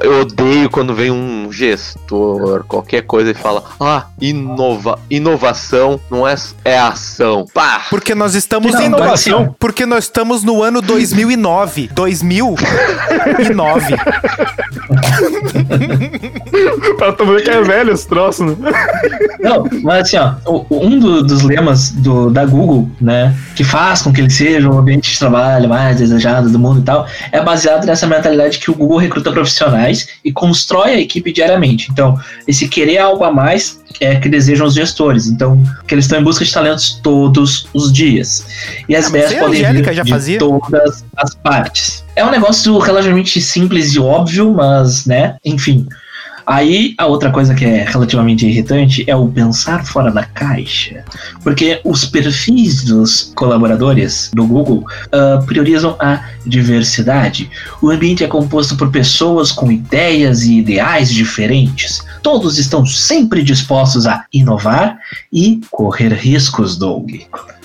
eu odeio quando vem um gestor, qualquer coisa e fala, ah, inova, inovação não é, é ação. Pá! Porque nós estamos Não, em mas assim, Porque nós estamos no ano 2009. 2009. *laughs* Pra tu ver que é velho esse troço, né? Não, mas assim, ó, um do- dos lemas do, da Google, né, que faz com que ele seja o ambiente de trabalho mais desejado do mundo e tal, é baseado nessa mentalidade que o Google recruta profissionais e constrói a equipe diariamente. Então, esse querer algo a mais é que desejam os gestores. Então, que eles estão em busca de talentos todos os dias. E as Ah, mas ideias isso aí a podem vir já de fazia. todas as partes. É um negócio relativamente simples e óbvio, mas, né, enfim. Aí, a outra coisa que é relativamente irritante é o pensar fora da caixa. Porque os perfis dos colaboradores do Google ah, priorizam a diversidade. O ambiente é composto por pessoas com ideias e ideais diferentes. Todos estão sempre dispostos a inovar e correr riscos, Doug.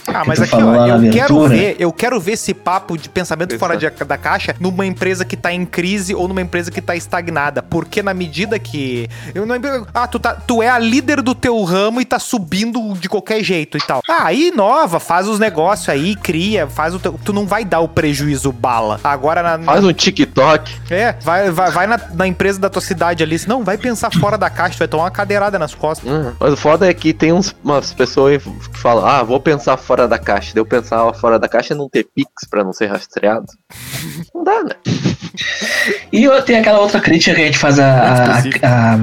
Ah, mas aqui, ó, na eu quero ver, eu quero ver esse papo de pensamento fora de- da caixa numa empresa que tá em crise ou numa empresa que tá estagnada. Porque na medida que. Eu não, ah, tu, tá, tu é a líder do teu ramo e tá subindo de qualquer jeito e tal. Ah, aí inova, faz os negócios aí, cria, faz o teu. Tu não vai dar o prejuízo bala. Agora na. Faz um TikTok. É, vai, vai, vai na, na empresa da tua cidade ali. Não, vai pensar fora da caixa, tu vai tomar uma cadeirada nas costas. Hum, Mas o foda é que tem uns, umas pessoas que falam, ah, vou pensar fora da caixa. Daí eu pensar fora da caixa é não ter Pix pra não ser rastreado. Não dá, né? E eu- tem aquela outra crítica que a gente faz a- a- a-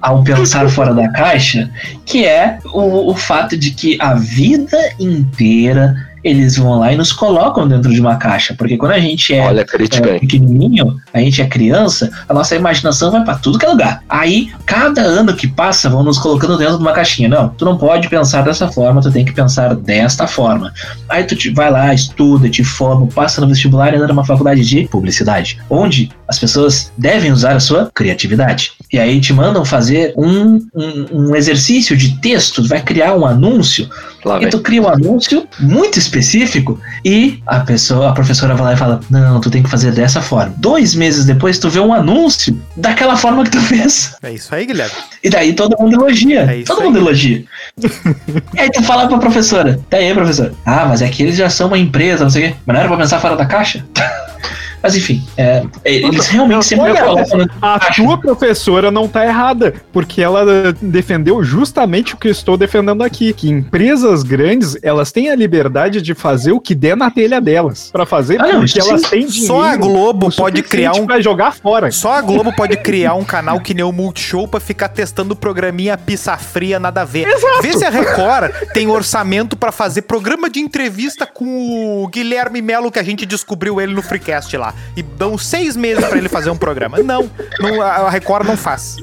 ao pensar fora da caixa, que é o, o fato de que a vida inteira eles vão lá e nos colocam dentro de uma caixa. Porque quando a gente é, Olha é pequenininho, a gente é criança, a nossa imaginação vai pra tudo que é lugar. Aí, cada ano que passa, vão nos colocando dentro de uma caixinha. Não, tu não pode pensar dessa forma, tu tem que pensar desta forma. Aí tu te- vai lá, estuda, te forma, passa no vestibular e entra numa faculdade de publicidade, onde as pessoas devem usar a sua criatividade. E aí te mandam fazer um, um, um exercício de texto, tu vai criar um anúncio Lá e vem. tu cria um anúncio muito específico e a pessoa, a professora vai lá e fala: Não, tu tem que fazer dessa forma. Dois meses depois, tu vê um anúncio daquela forma que tu fez. É isso aí, Guilherme. E daí todo mundo elogia. É todo aí. mundo elogia. *laughs* e aí tu fala pra professora: Tá aí, professora. Ah, mas é que eles já são uma empresa, não sei o quê. Mas não era pra pensar fora da caixa? *laughs* Mas enfim, é, eles realmente sempre olha, colocam A tua professora não tá errada, porque ela defendeu justamente o que eu estou defendendo aqui, que empresas grandes, elas têm a liberdade de fazer o que der na telha delas, Pra fazer Ah, não, porque elas sim. têm dinheiro. Só a Globo o pode criar um pra jogar fora. Só a Globo pode criar um canal que nem o Multishow pra ficar testando programinha pizza fria, nada a ver. Vê se a Record tem orçamento pra fazer programa de entrevista com o Guilherme Melo, que a gente descobriu ele no Freecast lá. Lá. E dão seis meses pra ele fazer um programa. Não, não a Record não faz.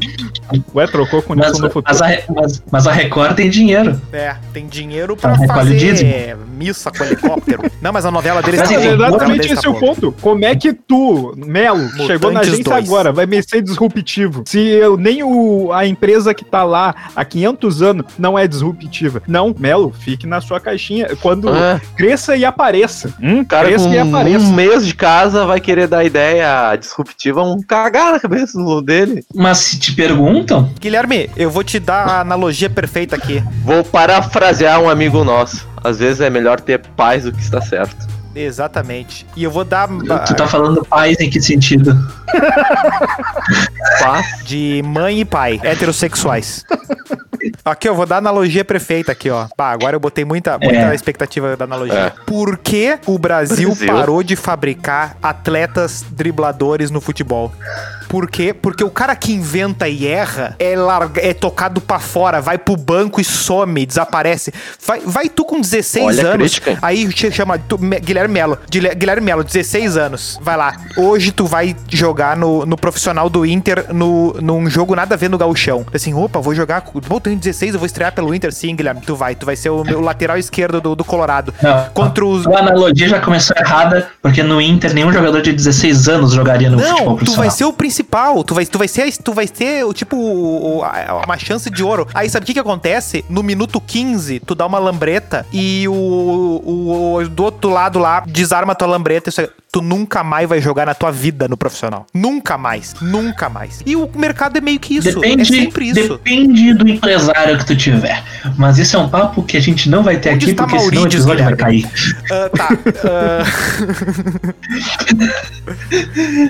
Ué, trocou com Mas, no futuro. mas, a, mas, mas a Record tem dinheiro. É, tem dinheiro pra o dízimo. fazer missa com helicóptero. Não, mas a novela deles Mas tá enfim, exatamente deles esse é tá o ponto. Como é que tu, Melo, chegou na agência 2. agora, vai me ser disruptivo? Se eu, nem o, a empresa que tá lá há 500 anos não é disruptiva. Não, Melo, fique na sua caixinha. Quando Ah, cresça e apareça. Hum, cara cresça com e apareça. um mês de casa vai querer dar ideia disruptiva, um cagar na cabeça do- dele. Mas se te perguntam, Guilherme, eu vou te dar a analogia perfeita aqui. Vou parafrasear um amigo nosso. Às vezes é melhor ter paz do que está certo. Exatamente. E eu vou dar tu tá falando paz em que sentido? Paz. de mãe e pai, heterossexuais. *laughs* Aqui, eu vou dar analogia perfeita aqui, ó. Pá, agora eu botei muita, muita É. expectativa da analogia. É. Por que o Brasil, Brasil. parou de fabricar atletas dribladores no futebol? Por quê? Porque o cara que inventa e erra é, larga, é tocado pra fora, vai pro banco e some, desaparece. Vai, vai tu com 16 Olha anos, aí te chama tu- Me- Guilherme Melo. Guilherme Melo, 16 anos. Vai lá. Hoje tu vai jogar no, no profissional do Inter no, num jogo nada a ver no gauchão. Assim, opa, vou jogar. Bom, tenho 16, eu vou estrear pelo Inter. Sim, Guilherme, tu vai. Tu vai ser o meu lateral esquerdo do, do Colorado. Não. Contra os. A analogia já começou errada, porque no Inter nenhum jogador de 16 anos jogaria no futebol Não, tu profissional. vai ser o principal. Tu vai, tu vai ser, tu vai ter o tipo uma chance de ouro. Aí sabe o que que acontece? No minuto 15, tu dá uma lambreta e o, o, o- do outro lado lá desarma a tua lambreta. Isso aí, tu nunca mais vai jogar na tua vida no profissional. Nunca mais, nunca mais. E o mercado é meio que isso. Depende, é sempre isso. depende do empresário que tu tiver. Mas isso é um papo que a gente não vai ter Onde aqui, porque senão o episódio vai cair. Ah, tá. *laughs*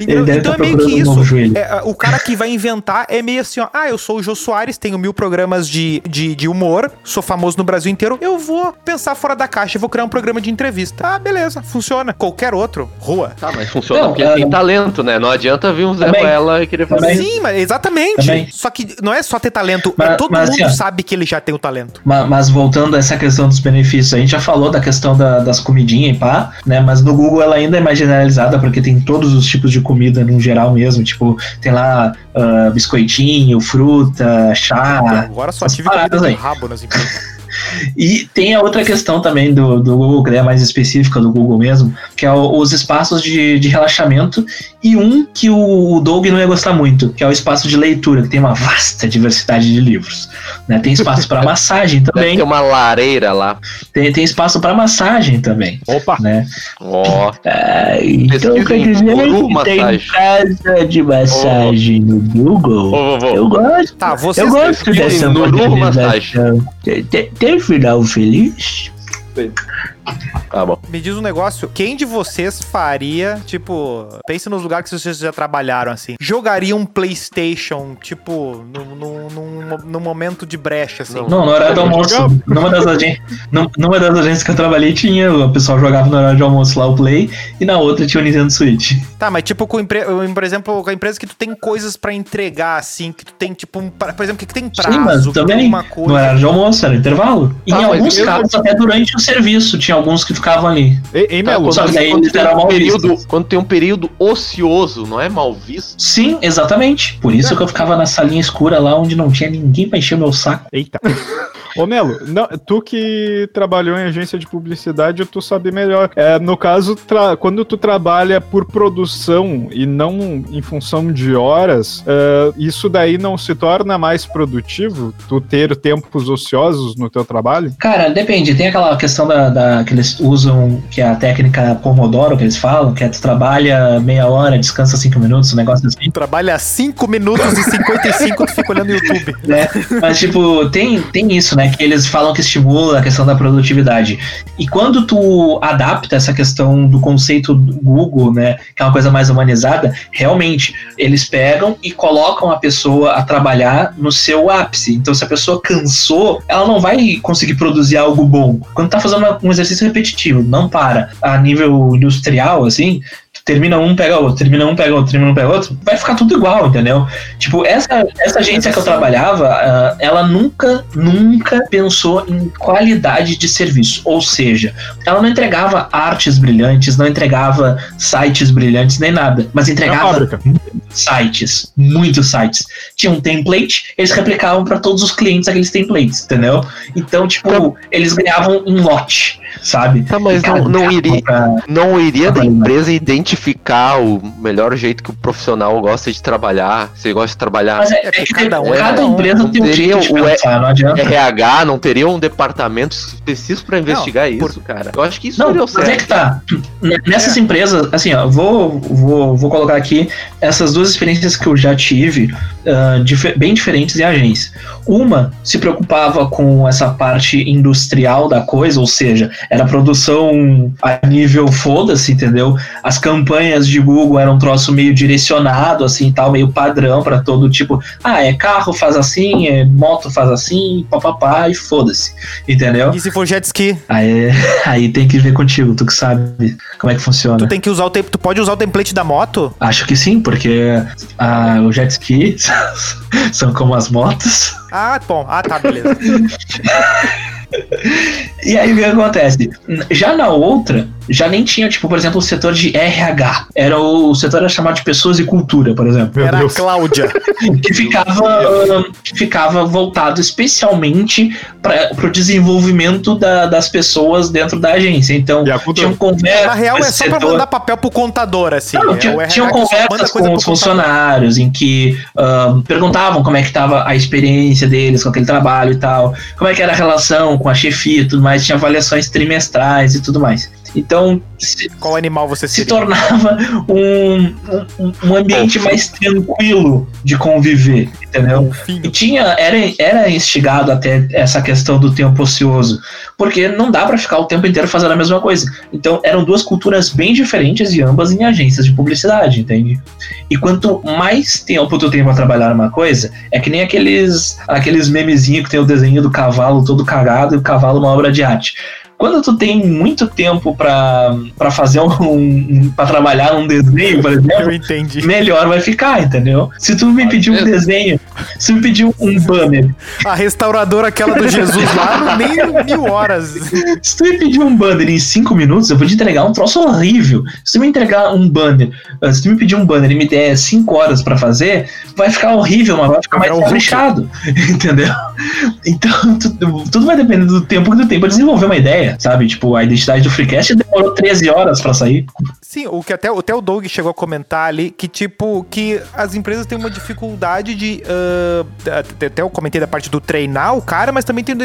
Ele então então tá é meio que isso. É, o cara que vai inventar é meio assim, ó. Ah, eu sou o Jô Soares, tenho mil programas de, de, de humor, sou famoso no Brasil inteiro. Eu vou pensar fora da caixa e vou criar um programa de entrevista. Ah, beleza, funciona. Qualquer outro, rua. Tá, mas funciona Não, porque é- tem talento, né? Não adianta vir um Zé Também. Ruela e querer fazer. Também. Sim, mas exatamente. Também. Só que não é só ter talento, é Mas- todo mas, mundo assim, sabe que ele já tem o talento. Ma- Mas voltando a essa questão dos benefícios, a gente já falou da questão da- das comidinhas e pá, né? Mas no Google ela ainda é mais generalizada porque tem todos os tipos de comida no geral mesmo. Tipo, tem lá ah, biscoitinho, fruta, chá. Agora só tive comida aí. rabo nas empresas. E tem a outra questão também do, do Google, que é mais específica do Google mesmo, que é o- os espaços de, de relaxamento. E um que o Doug não ia gostar muito, que é o espaço de leitura, que tem uma vasta diversidade de livros. né? Tem espaço para *laughs* massagem também. ter uma lareira lá. Tem, tem espaço para massagem também. Opa! Né? Ó. Ah, então quer dizer que tem Massagem. casa de massagem no Google. Ô, vovô. Eu gosto. Tá. Eu gosto dessa Nuru Tem, tem, tem final feliz? Tá bom. Me diz um negócio, quem de vocês faria, tipo, pense nos lugares que vocês já trabalharam assim, jogaria um Playstation, tipo, num, num, num, num momento de brecha, assim? Não. No horário do almoço. Numa das, agências, numa das agências que eu trabalhei, tinha. O pessoal jogava no horário de almoço lá o Play, e na outra tinha o Nintendo Switch. Tá, mas tipo, com empre... por exemplo, com a empresa que tu tem coisas pra entregar, assim, que tu tem, tipo, um por exemplo, que tem prazo, Sim, mas também uma no coisa. horário de almoço, era intervalo. E Tá, em alguns casos, até durante o serviço, tinha alguns que ficavam ali. Ei, Tá, Melo, quando, só que daí quando eles tem eram um mal período, quando tem um período ocioso, não é mal visto? Sim, exatamente. Por isso que eu ficava na salinha escura lá onde não tinha ninguém pra encher o meu saco. Eita. *laughs* Ô Melo, não, tu que trabalhou em agência de publicidade, tu sabe melhor. É, no caso, tra- quando tu trabalha por produção e não em função de horas, é, isso daí não se torna mais produtivo? Tu ter tempos ociosos no teu trabalho? Cara, depende. Tem aquela questão da, da- que eles usam, que é a técnica Pomodoro, que eles falam, que é tu trabalha meia hora, descansa cinco minutos, um negócio assim. Trabalha 5 minutos e 55 tu fica olhando o YouTube. né? *laughs* Mas, tipo, tem, tem isso, né? Que eles falam que estimula a questão da produtividade. E quando tu adapta essa questão do conceito do Google, né? Que é uma coisa mais humanizada, realmente, eles pegam e colocam a pessoa a trabalhar no seu ápice. Então, se a pessoa cansou, ela não vai conseguir produzir algo bom. Quando tá fazendo um exercício repetitivo, não para. A nível industrial, assim, termina um, pega outro, termina um, pega outro, termina um, pega outro, vai ficar tudo igual, entendeu? Tipo, essa, essa agência que eu trabalhava, ah, ela nunca, nunca pensou em qualidade de serviço. Ou seja, ela não entregava artes brilhantes, não entregava sites brilhantes, nem nada, mas entregava sites, muitos sites. Tinha um template, eles replicavam para todos os clientes aqueles templates, entendeu? Então, tipo, eles ganhavam um lote, sabe? Tá, mas não, não iria, pra- não iria da empresa identificar o melhor jeito que o profissional gosta de trabalhar, se gosta de trabalhar Mas é, É é cada um é cada empresa Não tem um teria jeito de o- pensar, não adianta. RH, não teria um departamento específico pra investigar por- isso, cara. Eu acho que isso Não, deu mas é certo. que tá. Nessas empresas, assim, ó, vou, vou, vou colocar aqui essas duas experiências que eu já tive, ah, dife- bem diferentes em agência. Uma se preocupava com essa parte industrial da coisa, ou seja, era produção a nível foda-se, entendeu? As campanhas de Google eram um troço meio direcionado, assim, tal, meio padrão para todo tipo. Ah, é carro faz assim, é moto faz assim, papapá, e foda-se, entendeu? E se for jet ski, Aí, *laughs* aí tem que ver contigo, tu que sabe como é que funciona. tu tem que usar o tempo. Tu pode usar o template da moto? Acho que sim, porque ah, o jet ski *laughs* são como as motos. Ah, bom. Ah, tá, beleza. *laughs* E aí o que acontece? Já na outra, já nem tinha, tipo, por exemplo, o setor de RH. Era o, o setor era chamado de pessoas e cultura, por exemplo. Meu Era a. Cláudia. *laughs* Que ficava, que ficava voltado especialmente para o desenvolvimento da- das pessoas dentro da agência. Então, tinham conversas. Na real, é só pra setor- mandar papel pro contador, assim. Não, É tinha- tinham manda conversas com os contador. funcionários em que perguntavam como é que estava a experiência deles com aquele trabalho e tal, como é que era a relação com a chefia e tudo mais, tinha avaliações trimestrais e tudo mais. Então se, Qual animal você se seria? tornava um, um, um ambiente mais tranquilo de conviver, entendeu? E tinha, era, era instigado até essa questão do tempo ocioso, porque não dá pra ficar o tempo inteiro fazendo a mesma coisa. Então eram duas culturas bem diferentes e ambas em agências de publicidade, entende? E quanto mais tempo tu tem pra trabalhar numa coisa, é que nem aqueles, aqueles memezinhos que tem o desenho do cavalo todo cagado e o cavalo uma obra de arte. Quando tu tem muito tempo pra pra fazer um, um para trabalhar um desenho, por exemplo, melhor vai ficar, entendeu? Se tu me pedir um desenho, se tu me pedir um banner, A restauradora, aquela do Jesus lá, *laughs* nem mil horas. se tu me pedir um banner em cinco minutos, eu vou te entregar um troço horrível. Se tu me entregar um banner, eh, se tu me pedir um banner e me der cinco horas pra fazer, vai ficar horrível, mas vai ficar mais É o Hulk. caprichado, *laughs* entendeu? Então, tu- tudo vai depender do tempo que tu tem pra desenvolver uma ideia, sabe? Tipo, a identidade do Freecast demorou 13 horas pra sair. Sim, o que até, até o Doug chegou a comentar ali, que tipo, que as empresas têm uma dificuldade de. ah, até- eu comentei da parte do treinar o cara, mas também tem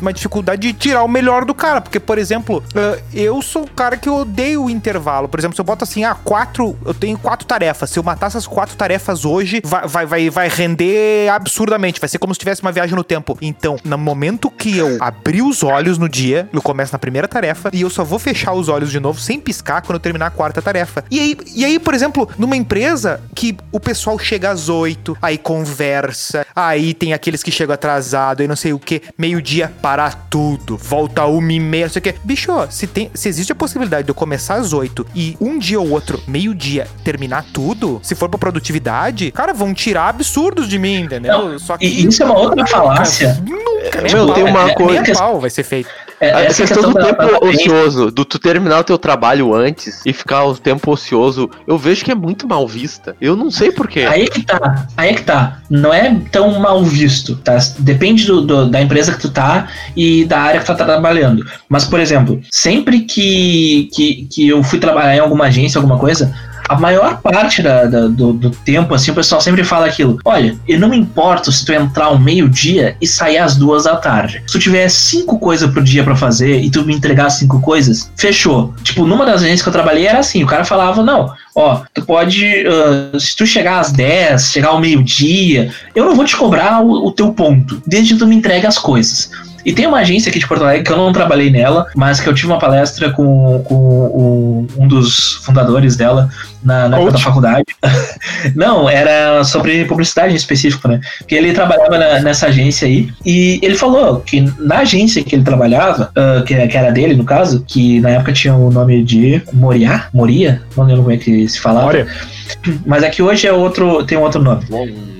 uma dificuldade de tirar o melhor do cara. Porque, por exemplo, ah, eu sou o cara que odeio o intervalo. Por exemplo, se eu boto assim, ah, quatro. Eu tenho quatro tarefas. Se eu matar essas quatro tarefas hoje, vai, vai, vai, vai render absurdamente. Vai ser como se tivesse uma viagem no tempo. Então, no momento que eu abrir os olhos no dia, eu começo na primeira tarefa e eu só vou fechar os olhos de novo sem piscar quando eu terminar a quarta tarefa. E aí, e aí, por exemplo, numa empresa que o pessoal chega às oito, aí conversa, aí tem aqueles que chegam atrasado, aí não sei o que, meio-dia parar tudo, volta uma e meia, não sei o que. Bicho, se, tem, se existe a possibilidade de eu começar às oito e um dia ou outro, meio-dia, terminar tudo, se for pra produtividade, cara, vão tirar absurdos de mim, entendeu? Não, Só que. E isso é uma outra falácia. Nunca, nem Meu, tem uma nem coisa- pau vai ser feito. É, A essa questão do da- tempo da- ocioso, do tu terminar o teu trabalho antes e ficar o tempo ocioso, eu vejo que é muito mal vista. Eu não sei porquê. Aí é que tá, aí é que tá. Não é tão mal visto, tá? Depende do, do- da empresa que tu tá e da área que tu tá trabalhando. Mas, por exemplo, sempre que, que, que eu fui trabalhar em alguma agência, alguma coisa, a maior parte da- da- do, do tempo, assim, o pessoal sempre fala aquilo. Olha, eu não me importo se tu entrar ao meio-dia e sair às duas da tarde. Se tu tiver cinco coisas pro dia pra fazer e tu me entregar cinco coisas, fechou. Tipo, numa das agências que eu trabalhei era assim, o cara falava, não, ó, tu pode, ah, se tu chegar às 10, chegar ao meio-dia, eu não vou te cobrar o, o teu ponto, desde que tu me entregue as coisas. E tem uma agência aqui de Porto Alegre que eu não trabalhei nela, mas que eu tive uma palestra com, com o- um dos fundadores dela na, na época da faculdade. *laughs* não, era sobre publicidade em específico, né? Porque ele trabalhava na- nessa agência aí e ele falou que na agência que ele trabalhava, ah, que, que era dele no caso, que na época tinha o nome de Moriá, Moria, não lembro como é que se falava. Olha, Mas aqui hoje é outro, tem um outro nome.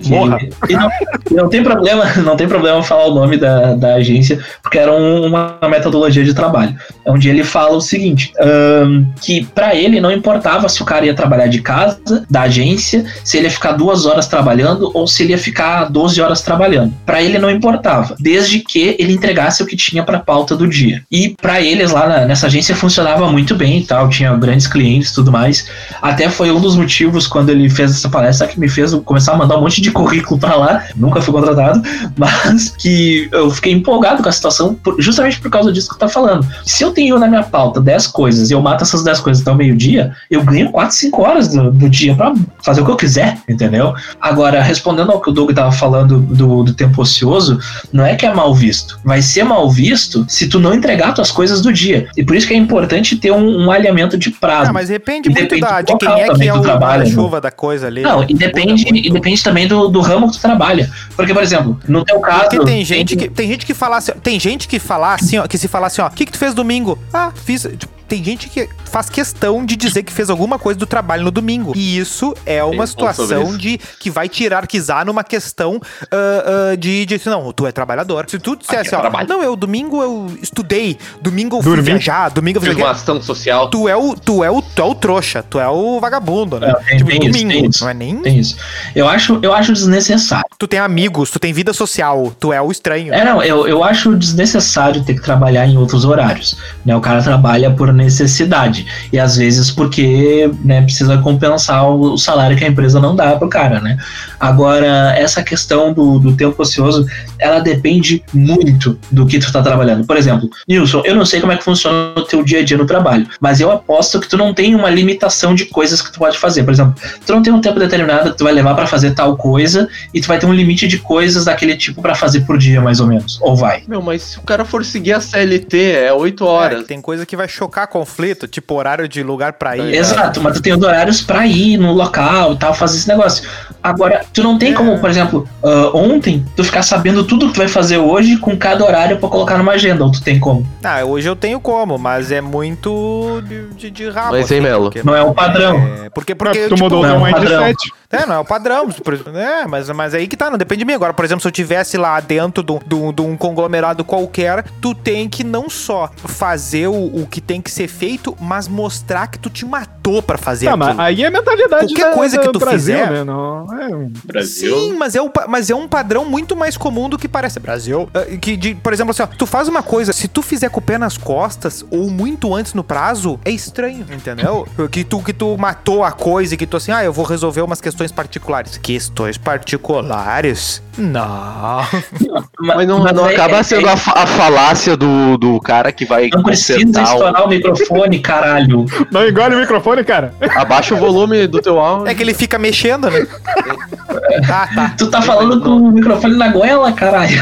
Morra. E não, e não tem problema, *laughs* não tem problema falar o nome da, da agência, porque era um- uma metodologia de trabalho. Onde ele fala o seguinte: ahn, que pra ele não importava se o cara ia trabalhar de casa, da agência, se ele ia ficar duas horas trabalhando ou se ele ia ficar 12 horas trabalhando. Pra ele não importava, desde que ele entregasse o que tinha pra pauta do dia. E pra eles lá na- nessa agência funcionava muito bem e tal, tinha grandes clientes e tudo mais. Até foi um dos motivos quando ele fez essa palestra que me fez começar a mandar um monte de currículo pra lá. Nunca fui contratado, *laughs* mas que eu fiquei empolgado com a situação por- justamente por causa disso que tu tá falando. Se eu tenho na minha pauta 10 coisas e eu mato essas 10 coisas até o meio-dia, eu ganho 4, 5 horas do, do dia pra fazer o que eu quiser, entendeu? Agora, respondendo ao que o Doug tava falando do, do tempo ocioso, não é que é mal visto. Vai ser mal visto se tu não entregar tuas coisas do dia. E por isso que é importante ter um, um alimento de prazo. Ah, mas depende muito da, de quem é que também é o tu trabalha, né? chuva da coisa ali. Não, e depende, e depende também do, do ramo que tu trabalha. Porque, por exemplo, no teu caso. Porque tem gente que tem gente que fala assim, tem gente que fala assim, ó, que se falar assim, ó, o que que tu fez domingo? Ah, fiz, tipo, tem gente que faz questão de dizer que fez alguma coisa do trabalho no domingo. E isso é uma um sobre situação isso. de que vai te hierarquizar numa questão ah, ah, de, de não, tu é trabalhador. Se tu dissesse, Aqui é ó, trabalho. não, eu domingo eu estudei, domingo eu fui Dormi. viajar, domingo eu fiz uma ação social. Tu é, o, tu, é o, tu é o trouxa, tu é o vagabundo, né? É, tem- tipo, tem isso, domingo, tem isso. não é nem... Tem isso. Eu acho, eu acho desnecessário. Tu tem amigos, tu tem vida social, tu é o estranho. É, não, eu, eu acho desnecessário ter que trabalhar em outros horários. Né? O cara trabalha por necessidade. E às vezes porque né, precisa compensar o, salário que a empresa não dá pro cara, né? Agora, essa questão do, do tempo ocioso, ela depende muito do que tu tá trabalhando. Por exemplo, Nilson, eu não sei como é que funciona o teu dia a dia no trabalho, mas eu aposto que tu não tem uma limitação de coisas que tu pode fazer. Por exemplo, tu não tem um tempo determinado que tu vai levar pra fazer tal coisa e tu vai ter um limite de coisas daquele tipo pra fazer por dia, mais ou menos. Ou vai. Meu, mas se o cara for seguir a CLT, é 8 É, horas. que tem coisa que vai chocar conflito, tipo horário de lugar pra ir. É. Exato, mas tu tem os horários pra ir no local e tal, fazer esse negócio. Agora, tu não tem É. como, por exemplo, ah, ontem, tu ficar sabendo tudo que tu vai fazer hoje com cada horário pra colocar numa agenda, ou tu tem como. Ah, hoje eu tenho como, mas é muito de, de, de rabo. Mas, hein, Melo? porque- Não é o padrão. É, porque, porque tu tipo, mudou não, teu padrão. mindset. É, não é o padrão. por- É, mas, mas aí que tá, não depende de mim. Agora, por exemplo, se eu tivesse lá dentro de um- de um- um conglomerado qualquer, tu tem que não só fazer o, o que tem que ser feito, mas mostrar que tu te matou pra fazer Tá, mas aquilo. aí é a mentalidade Qualquer da- coisa que do tu Brasil, fizer- né? Não, é um- Sim, mas é, um, pa- mas é um padrão muito mais comum do que parece. Brasil. Ah, Que, de, por exemplo, assim, ó, tu faz uma coisa, se tu fizer com o pé nas costas ou muito antes no prazo, é estranho, entendeu? Que tu, que tu matou a coisa e que tu assim, ah, eu vou resolver umas questões particulares. Questões particulares? Não. *laughs* Mas não, não é- acaba é- sendo a, fa- a falácia do, do cara que vai Não precisa consertar o- estourar o microfone, caralho. Não engole o microfone, cara. Abaixa o volume do teu áudio. É que ele fica mexendo, né? *laughs* ah, tá. Tu tá falando com o microfone na goela, caralho.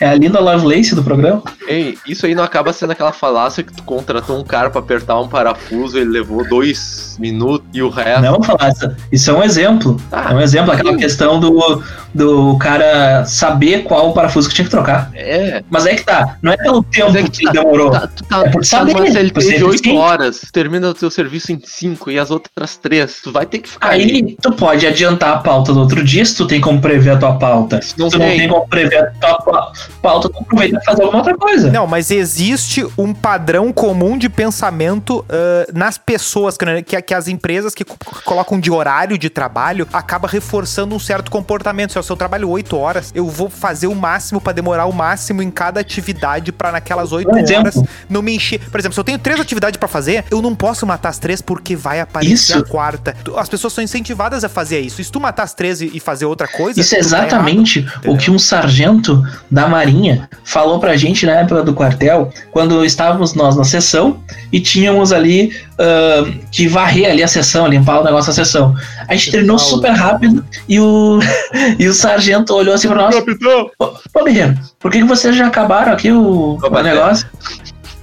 É a linda Lovelace do programa? Ei, isso aí não acaba sendo aquela falácia que tu contratou um cara pra apertar um parafuso, ele levou dois minutos e o resto. Não vou falar isso. Isso é um exemplo. Ah, é um exemplo, aquela sim. questão do, do cara saber qual o parafuso que tinha que trocar. É. Mas é que tá, não é pelo tempo Mas é que que, tá- demorou. Tá, tu tá, É por saber, ser de 8 eficiente. horas, termina o teu serviço em 5 e as outras 3. Tu vai ter que ficar ali. Aí tu pode adiantar a pauta do outro dia se tu tem como prever a tua pauta. Se Não tu não tem. como prever a tua pa- pauta, tu aproveita e faz alguma outra coisa. Não, mas existe um padrão comum de pensamento ah, nas pessoas, que, que, que as empresas que co- colocam de horário de trabalho acaba reforçando um certo comportamento. Se eu, se eu trabalho 8 horas, eu vou fazer o máximo pra demorar o máximo em cada atividade pra naquelas 8 Um exemplo. horas não me encher. Por exemplo, se eu tenho três atividades pra fazer, eu não posso matar as três porque vai aparecer Isso. a quarta. As pessoas são incentivadas a fazer isso. E se tu matar as três e fazer outra coisa, Isso é tu tá errado. exatamente o que um sargento da Marinha falou pra gente na época do quartel, quando estávamos nós na sessão e tínhamos ali ah, que varrer ali a sessão, limpar o negócio da sessão. A gente terminou super rápido e o, *laughs* e o sargento olhou assim pra nós. Capitão! Menino, por que, que vocês já acabaram aqui o, o bater. negócio?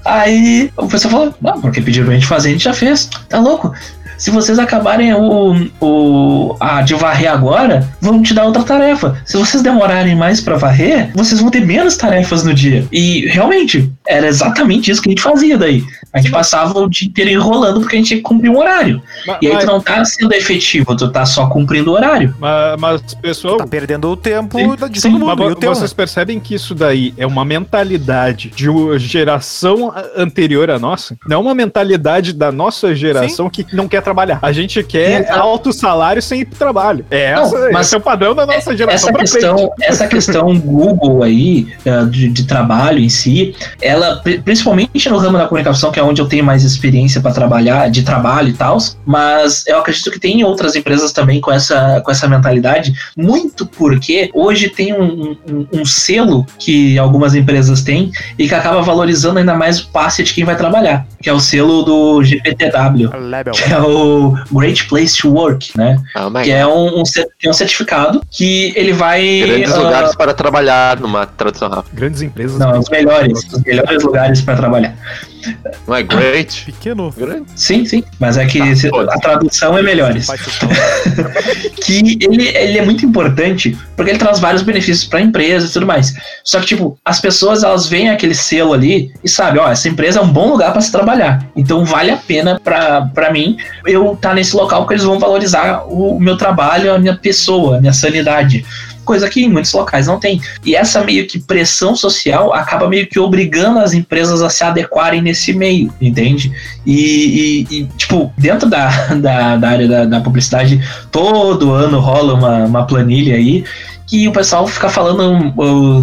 Aí o pessoal falou, não, porque pediram pra gente fazer, a gente já fez. Tá louco? Se vocês acabarem o, o, a de varrer agora, vamos te dar outra tarefa. Se vocês demorarem mais pra varrer, vocês vão ter menos tarefas no dia. E realmente, era exatamente isso que a gente fazia daí. A gente passava o dia inteiro enrolando porque a gente tinha que cumprir um horário. Ma- E aí mas, tu não tá sendo efetivo, tu tá só cumprindo o horário. ma- mas, pessoal, Tá perdendo o tempo Sim, de sim, todo Mas mundo. vo- E o teu? vocês percebem que isso daí é uma mentalidade de uma geração a- anterior à nossa? Não é uma mentalidade da nossa geração que não quer trabalhar. A gente quer Exato. alto salário sem trabalho. É Não, essa, mas esse é o padrão da nossa geração essa questão, frente. essa questão Google aí, eh, de, de trabalho em si, ela, pri- principalmente no ramo da comunicação, que é onde eu tenho mais experiência para trabalhar, de trabalho e tal, mas eu acredito que tem outras empresas também com essa, com essa mentalidade, muito porque hoje tem um, um- um selo que algumas empresas têm e que acaba valorizando ainda mais o passe de quem vai trabalhar, que é o selo do GPTW. Que é o Great Place to Work, né? Oh que é um, um é um certificado que ele vai. Grandes ah, lugares para trabalhar numa tradução rápida. Grandes empresas. Não, os melhores, os melhores lugares para trabalhar. Não é great? Pequeno. Grande. Sim, sim. Mas é que Tá, se- a tradução é melhores. *laughs* Que ele, ele é muito importante porque ele traz vários benefícios para a empresa e tudo mais. Só que, tipo, as pessoas elas veem aquele selo ali e sabem, ó, essa empresa é um bom lugar para se trabalhar. Então vale a pena para mim eu estar nesse local porque eles vão valorizar o meu trabalho, a minha pessoa, a minha sanidade. Coisa que em muitos locais não tem. E essa meio que pressão social acaba meio que obrigando as empresas a se adequarem nesse meio, entende? E, e- e, tipo, dentro da, *laughs* da, da área da, da publicidade, todo ano rola uma, uma planilha aí que o pessoal fica falando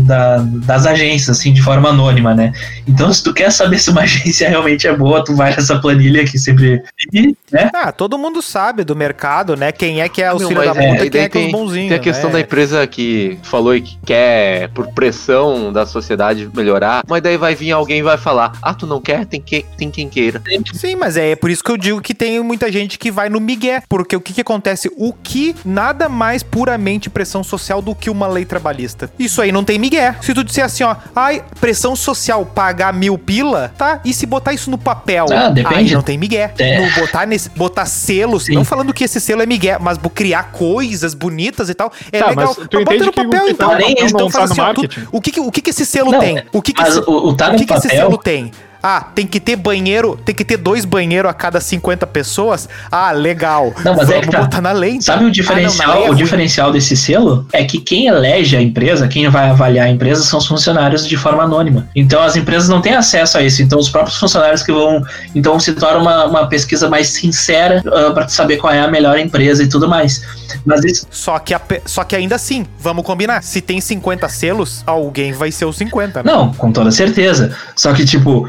da- das agências, assim, de forma anônima, né? Então, se tu quer saber *laughs* se uma agência realmente é boa, tu vai nessa planilha que sempre. E, né? Ah, todo mundo sabe do mercado, né? Quem é que é os Meu, filhos da mas, puta é, e quem é que é os tem- bonzinhos. Tem a questão né? da empresa que falou e que quer, por pressão da sociedade, melhorar, mas daí vai vir alguém e vai falar: Ah, tu não quer? Tem, que, tem quem queira. Sim, mas é por isso que eu digo que tem muita gente que vai no migué. Porque o que, que acontece? O que nada mais puramente pressão social do que uma lei trabalhista. Isso aí não tem migué. Se tu disser assim, ó, ai, pressão social pagar mil pila, tá? E se botar isso no papel? Ah, depende. Aí não tem migué. É. No botar, nesse, botar selos, Sim. não falando que esse selo é migué, mas criar coisas bonitas e tal, é Tá, legal. mas tu Mas bota no papel, então. tá papel então não tá faz assim, ó, tu- marketing? o que, que- o que, que esse selo Não, tem? O que, que Mas esse- o, o tá o que, que esse papel. selo tem? Ah, tem que ter banheiro, tem que ter dois banheiros a cada 50 pessoas? Ah, legal. Não, mas é Vamos que tá. botar na lei. então. Sabe o diferencial? Ah, não, é o diferencial desse selo é que quem elege a empresa, quem vai avaliar a empresa, são os funcionários de forma anônima. Então as empresas não têm acesso a isso. Então os próprios funcionários que vão. Então se torna uma, uma pesquisa mais sincera para saber qual é a melhor empresa e tudo mais. Mas isso. Só que, a só que ainda assim, vamos combinar. Se tem 50 selos, alguém vai ser os 50, né? Não, com toda certeza. Só que, tipo,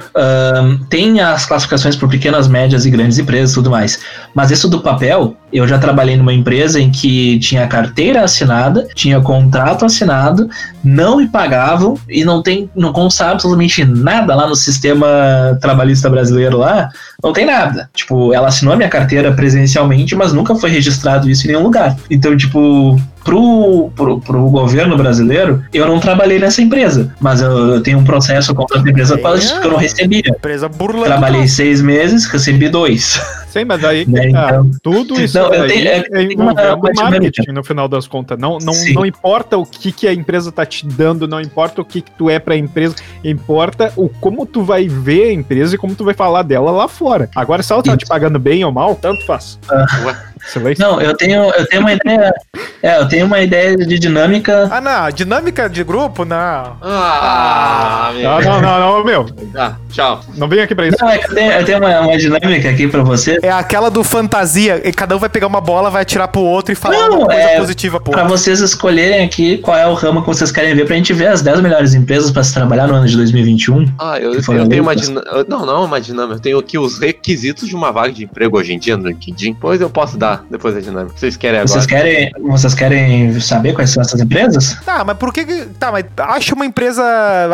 tem as classificações por pequenas, médias e grandes empresas e tudo mais. Mas isso do papel, eu já trabalhei numa empresa em que tinha carteira assinada, tinha contrato assinado, não me pagavam e não tem, não consta absolutamente nada lá no sistema trabalhista brasileiro lá. Não tem nada. Tipo, ela assinou a minha carteira presencialmente, mas nunca foi registrado isso em nenhum lugar. Então, tipo, pro, pro, pro governo brasileiro, eu não trabalhei nessa empresa. Mas eu, eu tenho um processo contra essa empresa disso, que eu não recebia. Empresa burlando. Trabalhei seis meses, recebi dois. *laughs* Sim, mas aí Né, tá, então- tudo isso Não, aí tenho- é, é uma- envolvendo uma dinâmica. marketing no final das contas. Não, não, Sim. não importa o que, que a empresa tá te dando, não importa o que, que tu é pra empresa, importa o como tu vai ver a empresa e como tu vai falar dela lá fora. Agora, se ela tá Isso. te pagando bem ou mal, tanto faz. Ué. Vai Não, eu tenho, eu tenho uma ideia. É, eu tenho uma ideia de dinâmica. Ah, não. Dinâmica de grupo, não. Ah, meu. Não, não, não, não, meu. Tá, tchau. Não vem aqui pra isso. Não, é que eu tenho, eu tenho uma, uma dinâmica aqui pra você. É aquela do fantasia. E cada um vai pegar uma bola, vai atirar pro outro e falar Não, uma coisa é positiva pro Pra outro. vocês escolherem aqui qual é o ramo que vocês querem ver, pra gente ver as 10 melhores empresas pra se trabalhar no ano de 2021. Ah, eu, eu tenho uma dinâmica. Não, não é uma dinâmica. Eu tenho aqui os requisitos de uma vaga de emprego hoje em dia no LinkedIn. Pois eu posso dar. Depois da dinâmica. Vocês querem agora? Vocês querem, vocês querem saber quais são essas empresas? Tá, mas por que. Tá, mas acha uma empresa.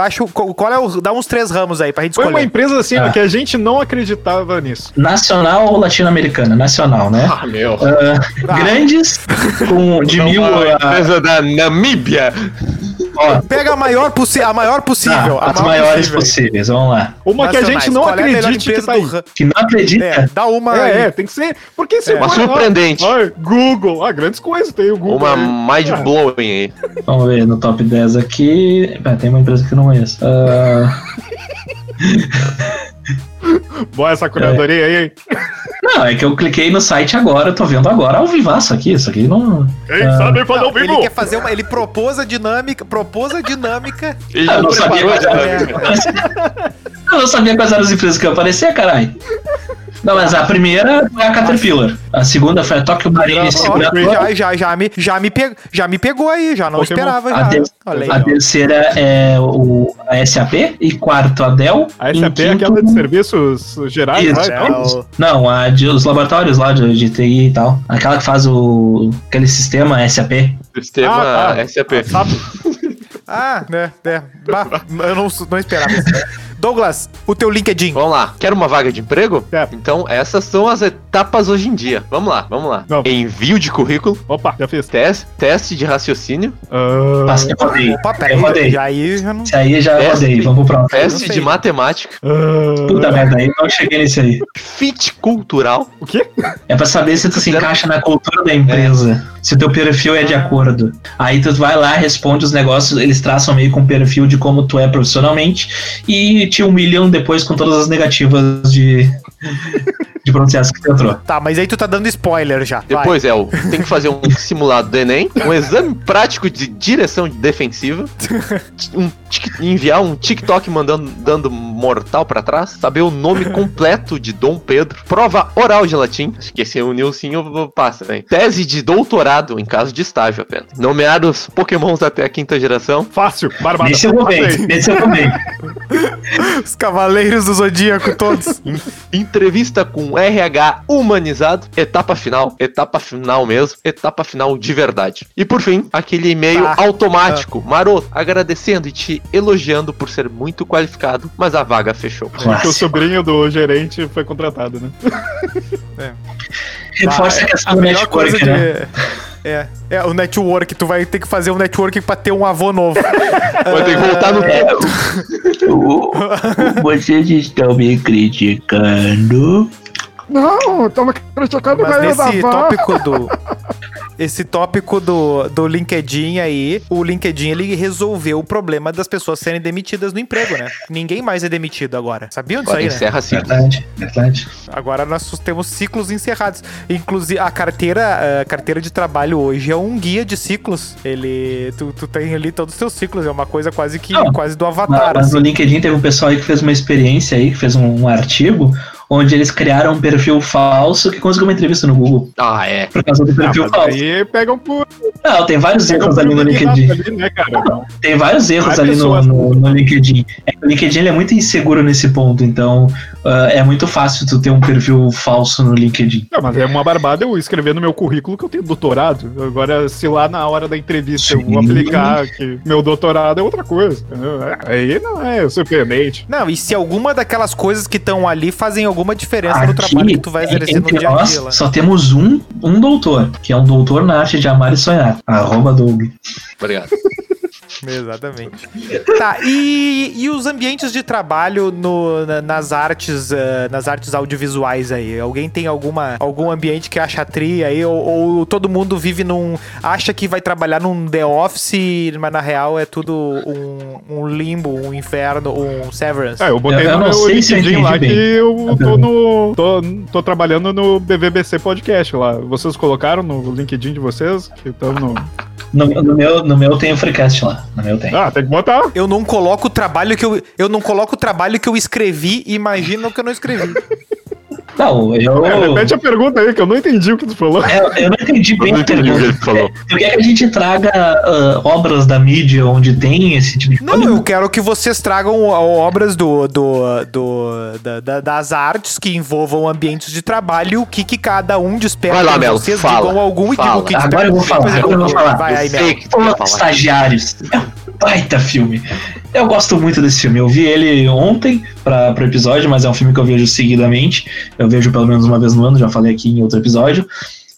Acho, qual é o. Dá uns três ramos aí pra gente Foi escolher. uma empresa assim Ah. que a gente não acreditava nisso. Nacional ou latino-americana? Nacional, né? Ah, meu. Ah, Grandes, com de Não, mil uma a. empresa da Namíbia. Ó, Pega a maior, possi a maior possível. tá, a as maior maiores possível. possíveis, vamos lá. Uma que a gente não Qual é que tá do aí. Que não acredita. É, dá uma. aí. É, é, tem que ser. Porque se É. for- Uma surpreendente. Ai, Google. Ah, grandes coisas. Tem o Google. Uma aí. mind blowing aí. Vamos ver no top 10 aqui. Ah, tem uma empresa que eu não conheço. Ah, *laughs* *laughs* Boa essa curadoria aí, hein? não, é que eu cliquei no site agora, eu tô vendo agora ao vivaço aqui. Isso aqui não. Quem Ah. sabe fazer Não, ao ele vivo? quer fazer uma. Ele propôs a dinâmica. Propôs a dinâmica. *laughs* Ele Ah, eu já não sabia a quais é. dinâmica. Eu não sabia quais eram as empresas que iam aparecer, caralho. Não, mas a primeira foi a Caterpillar. A segunda foi a Tokyo Marine Ó, Seguradora. Já, já, já, me, já, me pegou, já me pegou aí, já não Pokémon. esperava. A, Já. aí, a ó. terceira é o, a SAP. E quarto, a Dell. A SAP é quinto- aquela de serviços gerais, Isso. É, o- Não, a de, os laboratórios lá de, de TI e tal. Aquela que faz o. aquele sistema SAP. Sistema Ah, tá. SAP. Sabe? *laughs* Ah, né, né. Bah, eu não, não esperava. Douglas, o teu LinkedIn. Vamos lá. Quer uma vaga de emprego? Quero. Então, essas são as etapas hoje em dia. Vamos lá, vamos lá. Vamos. Envio de currículo, Opa, já fiz. teste, teste de raciocínio, Ah, Passei, rodei. Opa, Eu rodei. já aí já não. Esse aí já Teste. rodei. Vamos pro próximo. teste de matemática, ah, Puta merda, aí eu não cheguei nesse aí. fit cultural, O quê? É pra saber se tu se encaixa na cultura da empresa. Se o teu perfil é de acordo. Aí tu vai lá, responde os negócios, eles traçam meio com um perfil de como tu é profissionalmente e te humilham depois com todas as negativas de, de processo que tu entrou. Tá, mas aí tu tá dando spoiler já. Vai. Depois é o tem que fazer um *laughs* simulado do Enem, um exame prático de direção defensiva, *laughs* um enviar um TikTok mandando dando mortal pra trás, saber o nome *laughs* completo de Dom Pedro, prova oral de latim, acho que esse é o Nilcinho passa, hein? Tese de doutorado em caso de estágio apenas. Nomear os pokémons até a quinta geração. Fácil, barbada. Nesse eu bem, nesse eu bem. *laughs* Os cavaleiros do zodíaco todos. *laughs* Entrevista com RH humanizado, etapa final, etapa final mesmo, etapa final de verdade. E por fim, aquele e-mail Tá. automático, maroto, agradecendo e te elogiando por ser muito qualificado, mas a vaga fechou. Que o sobrinho do gerente foi contratado, né? Reforça a questão a do coisa network, de. né? É, é, o network, tu vai ter que fazer um network pra ter um avô novo. *laughs* Vai ter que voltar no É, o- o- vocês estão me criticando. Não, tava criticando Mas nesse tópico do. *laughs* Esse tópico do, do LinkedIn aí, o LinkedIn ele resolveu o problema das pessoas serem demitidas no emprego, né? Ninguém mais é demitido agora. Sabiam disso Agora aí, né? encerra assim. Verdade, verdade. Agora nós temos ciclos encerrados. Inclusive, a carteira, a carteira de trabalho hoje é um guia de ciclos. Ele. Tu, tu tem ali todos os teus ciclos, é uma coisa quase que Não, quase do avatar. mas assim. no LinkedIn teve um pessoal aí que fez uma experiência aí, que fez um, um artigo, onde eles criaram um perfil falso que conseguiu uma entrevista no Google. Ah, é. Por causa do Ah, perfil mas falso. aí pegam por. Não, tem vários Pegam erros ali no LinkedIn. ali, né, cara? Não. Tem vários erros Vai ali no, no, no LinkedIn. É que o LinkedIn ele é muito inseguro nesse ponto, então ah, é muito fácil tu ter um perfil falso no LinkedIn. Não, mas é uma barbada eu escrever no meu currículo que eu tenho doutorado. Agora, se lá na hora da entrevista eu vou Sim. aplicar que meu doutorado é outra coisa. entendeu? Aí não é surpreendente. Não, e se alguma daquelas coisas que estão ali fazem alguma diferença no Aqui, trabalho que tu vai exercer no entre dia a nós, dia lá. só temos um, um doutor, que é um doutor na arte de amar e sonhar. Arroba Doug. Obrigado. *laughs* Exatamente. Tá, e, e os ambientes de trabalho no, na- nas artes eh, nas artes audiovisuais aí? Alguém tem alguma, algum ambiente que acha tri aí? Ou, ou todo mundo vive num. acha que vai trabalhar num The Office, mas na real é tudo um, um limbo, um inferno, um Severance? É, eu botei Eu- eu no não meu se LinkedIn lá entendi que bem. eu tô no. Tô, tô trabalhando no BVBC Podcast lá. Vocês colocaram no LinkedIn de vocês? Que estão no. No, no meu, no meu tem o Freecast lá. No meu tem. Ah, tem que botar. Eu não coloco o trabalho que eu. Eu não coloco o trabalho que eu escrevi e imagino que eu não escrevi. *laughs* Não, eu. É, repete a pergunta aí, que eu não entendi o que tu falou. É, eu não entendi Eu bem não a entendi o que pergunta. ele falou. Tu quer que a gente traga ah, obras da mídia onde tem esse tipo de Não, eu quero que vocês tragam ó, obras do, do, do- da- da- das artes que envolvam ambientes de trabalho e o que, que cada um desperta Vai lá, Melo, vocês, fala, digam algum e fala. digam o que Agora eu vou falar, Pois agora eu vou falar. Vai aí, Eu Melo. Estagiários. Baita filme. Eu gosto muito desse filme. Eu vi ele ontem para o episódio, mas é um filme que eu vejo seguidamente. Eu vejo pelo menos uma vez no ano, já falei aqui em outro episódio.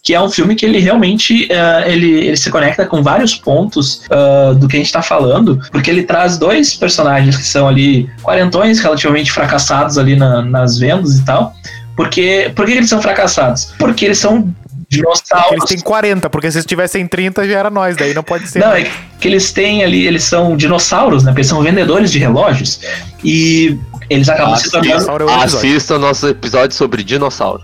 Que é um filme que ele realmente eh, ele, ele se conecta com vários pontos ah, do que a gente tá falando, porque ele traz dois personagens que são ali quarentões, relativamente fracassados ali na- nas vendas e tal. Porque, por que eles são fracassados? Porque eles são dinossauros. Eles têm 40, porque se eles tivessem 30 já era nós, daí não pode ser. Não, é que eles têm ali, eles são dinossauros, né? Porque eles são vendedores de relógios. E eles acabam se tornando. É. Assista o nosso episódio sobre dinossauro.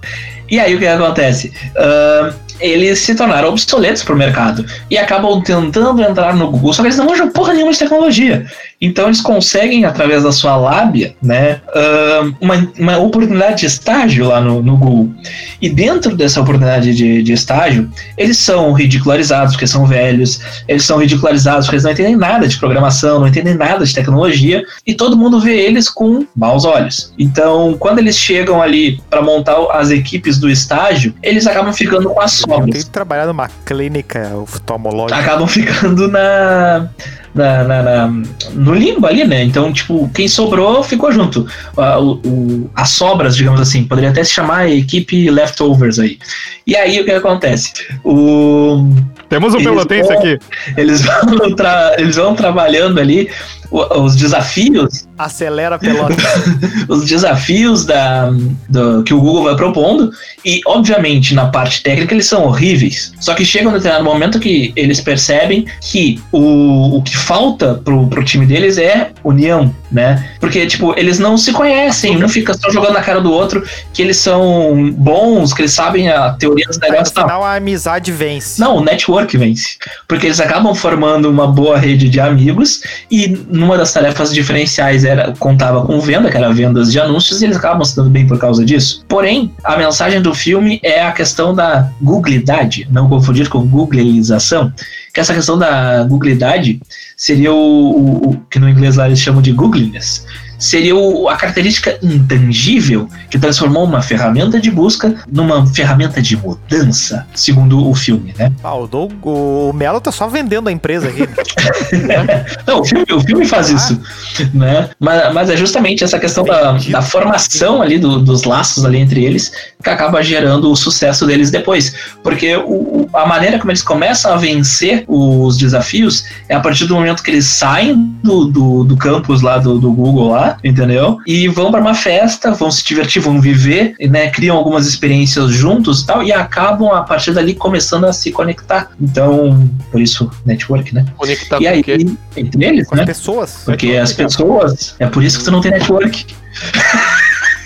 E aí o que acontece? Ahn, eles se tornaram obsoletos pro mercado e acabam tentando entrar no Google, só que eles não manjam porra nenhuma de tecnologia. Então eles conseguem, através da sua lábia, né, uma, uma oportunidade de estágio lá no, no Google. E dentro dessa oportunidade de, de estágio, eles são ridicularizados porque são velhos, eles são ridicularizados porque eles não entendem nada de programação, não entendem nada de tecnologia, e todo mundo vê eles com maus olhos. Então, quando eles chegam ali para montar as equipes do estágio, eles acabam ficando com as Eu tenho sobras. que trabalhar numa clínica oftalmológica. Acabam ficando na, na, na- na- no limbo ali, né? Então, tipo, quem sobrou ficou junto. A- o- as sobras, digamos assim, poderia até se chamar equipe leftovers aí. E aí o que acontece? O, Temos um pelotense vão- aqui. *laughs* eles, vão eles vão trabalhando ali os desafios Acelera a pelota. *laughs* os desafios da, do- que o Google vai propondo e, obviamente, na parte técnica eles são horríveis. Só que chega um determinado momento que eles percebem que o, o que falta pro, pro time deles é união, né? Porque, tipo, eles não se conhecem, um fica só jogando na cara do outro que eles são bons, que eles sabem a teoria dos no negócios tal. final, a amizade vence. Não, o network vence. Porque eles acabam formando uma boa rede de amigos e numa das tarefas diferenciais era contava com venda, que era vendas de anúncios, e eles acabam se dando bem por causa disso. Porém, a mensagem do filme é a questão da googlidade, não confundir com googlização, que essa questão da googlidade seria o, o- o que no inglês lá eles chamam de googliness. Seria o- a característica intangível que transformou uma ferramenta de busca numa ferramenta de mudança, segundo o filme, né? Ah, o, Doug- o Melo tá só vendendo a empresa aqui. *laughs* Não, o filme, o filme faz isso, né? Mas, mas é justamente essa questão da, da formação ali do- dos laços ali entre eles que acaba gerando o sucesso deles depois, porque o- a maneira como eles começam a vencer os desafios é a partir do momento que eles saem do, do, do campus lá do, do Google lá, entendeu? E vão para uma festa, vão se divertir, vão viver, né? Criam algumas experiências juntos, e tal, e acabam a partir dali começando a se conectar. Então, por isso network, né? Conectar e com aí, o quê? entre eles, Com né? as pessoas. Porque as pessoas. É por isso que tu não tem network.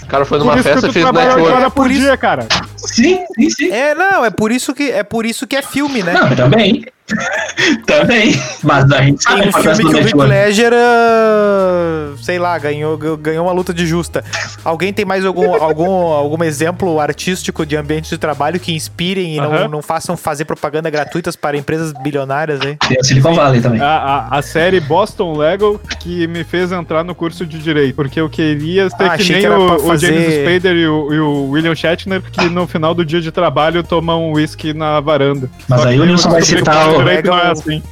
O cara foi Por numa festa e fez network. horas por dia, cara. Sim, sim, sim. É, não, é por isso que é por isso que é filme, né? Não, também. *laughs* também. Mas a gente sabe Tem a um filme do que o Heath. Ledger, ah, sei lá, ganhou, ganhou uma luta de justa. Alguém tem mais algum, algum, algum exemplo artístico de ambiente de trabalho que inspirem e não, Aham. não façam fazer propaganda gratuitas para empresas bilionárias aí? Tem o Silicon Valley também. A, a, a série Boston Legal que me fez entrar no curso de Direito. Porque eu queria ter Ah, que achei nem que o, pra o fazer- James Spader e o, e o William Shatner, que no final do dia de trabalho tomam um whisky na varanda. Mas Só aí o Nilson vai citar não é Legal. assim.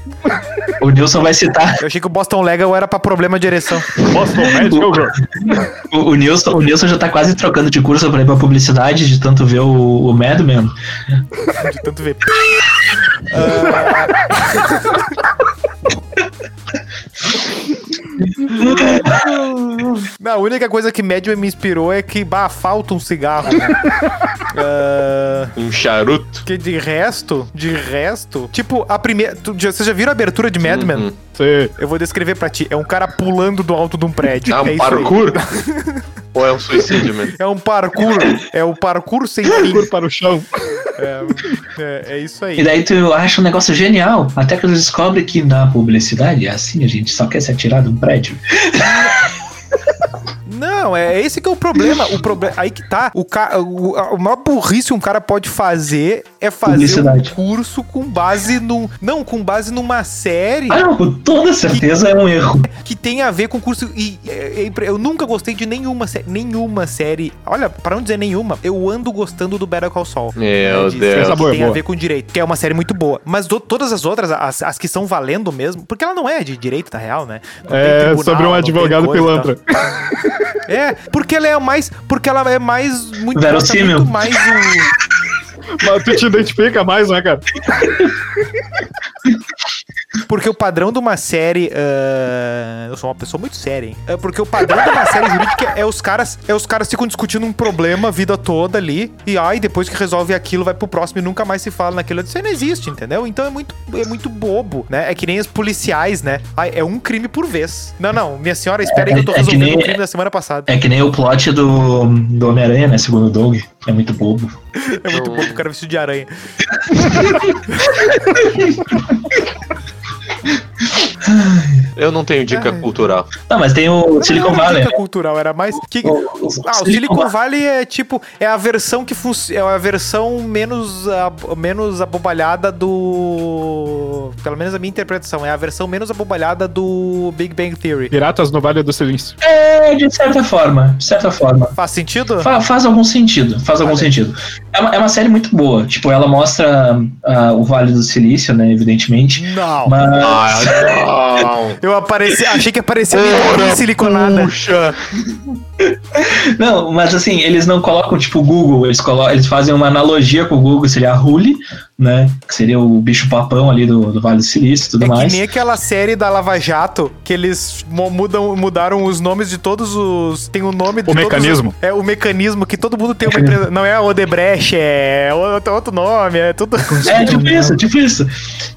O Nilson vai citar. Eu achei que o Boston Legal era pra problema de ereção. Boston Medical. O, o Nilson, o Nilson já tá quase trocando de curso pra ir pra publicidade, de tanto ver o, o Mad Men. De tanto ver. *laughs* Não, a única coisa que Madman me inspirou é que, bah, falta um cigarro. né? *laughs* Ah, Um charuto. que de resto, de resto, tipo, a primeira. Vocês já viram a abertura de Mad Men? Uhum. Você Eu vou descrever pra ti. É um cara pulando do alto de um prédio. É um é isso aí. parkour? *laughs* Ou é um suicídio mesmo? É um parkour. É o parkour sem fim. para o chão. É, é- é isso E aí. daí tu acha um negócio genial, até que tu descobre que na publicidade é assim, a gente só quer se atirar de um prédio. *laughs* Não, é esse que é o problema. O problema aí que tá. O, ca... o, a- o maior burrice um cara pode fazer é fazer um curso com base no. Não, com base numa série Ah, não, com toda certeza é um erro. que tem a ver com curso. E impre- eu nunca gostei de nenhuma, sé- nenhuma série. Olha, para não dizer nenhuma, eu ando gostando do Better Call Saul. Meu de Deus. série que tem a ver com direito, que é uma série muito boa. Mas do- todas as outras, as, as que são valendo mesmo, porque ela não é de direito, tá real, né? Não tem É tribunal, sobre um advogado e pilantra. *laughs* É, porque ela é mais. Porque ela é mais. Muito, Verossímil. muito mais o. Mas tu te identifica mais, né, cara? *laughs* Porque o padrão de uma série. ah, eu sou uma pessoa muito séria, hein? É porque o padrão de uma série jurídica é os caras. É os caras ficam discutindo um problema a vida toda ali. E ai, depois que resolve aquilo, vai pro próximo e nunca mais se fala naquilo. Isso aí não existe, entendeu? Então é muito, é muito bobo, né? É que nem os policiais, né? Ai, é um crime por vez. Não, não, minha senhora, espera aí que eu tô É- é resolvendo nem- o crime da semana passada. É que nem o plot do, do Homem-Aranha, né? Segundo o Doug. É muito bobo. *laughs* É muito bobo o cara vestido de aranha. *laughs* Eu não tenho dica Ai. cultural. Não, mas tem o Silicon Não era Valley. dica cultural, era mais. Que... O- o Ah, o Silicon Silicon Valley é tipo. É a versão que funciona. É a versão menos, ab- menos abobalhada do. Pelo menos a minha interpretação. É a versão menos abobalhada do Big Bang Theory. Piratas no Vale do Silêncio. É, de certa forma. De certa forma. Faz sentido? Fa- faz algum sentido, faz algum sentido. É uma, é uma série muito boa. Tipo, ela mostra ah, o Vale do Silício, né? Evidentemente. Não. Mas. Ah, não. Eu apareci, achei que aparecia minha siliconada. Puxa. Não, mas assim, eles não colocam tipo o Google, eles, colocam, eles fazem uma analogia com o Google, seria a Huli, né? Que seria o bicho papão ali do, do Vale do Silício e tudo É que mais. nem aquela série da Lava Jato que eles mudam, mudaram os nomes de todos os. Tem o nome de O todos mecanismo. os- é o mecanismo que todo mundo tem uma empresa. Não é a Odebrecht, é outro, outro nome, é tudo. É, tipo isso, tipo isso.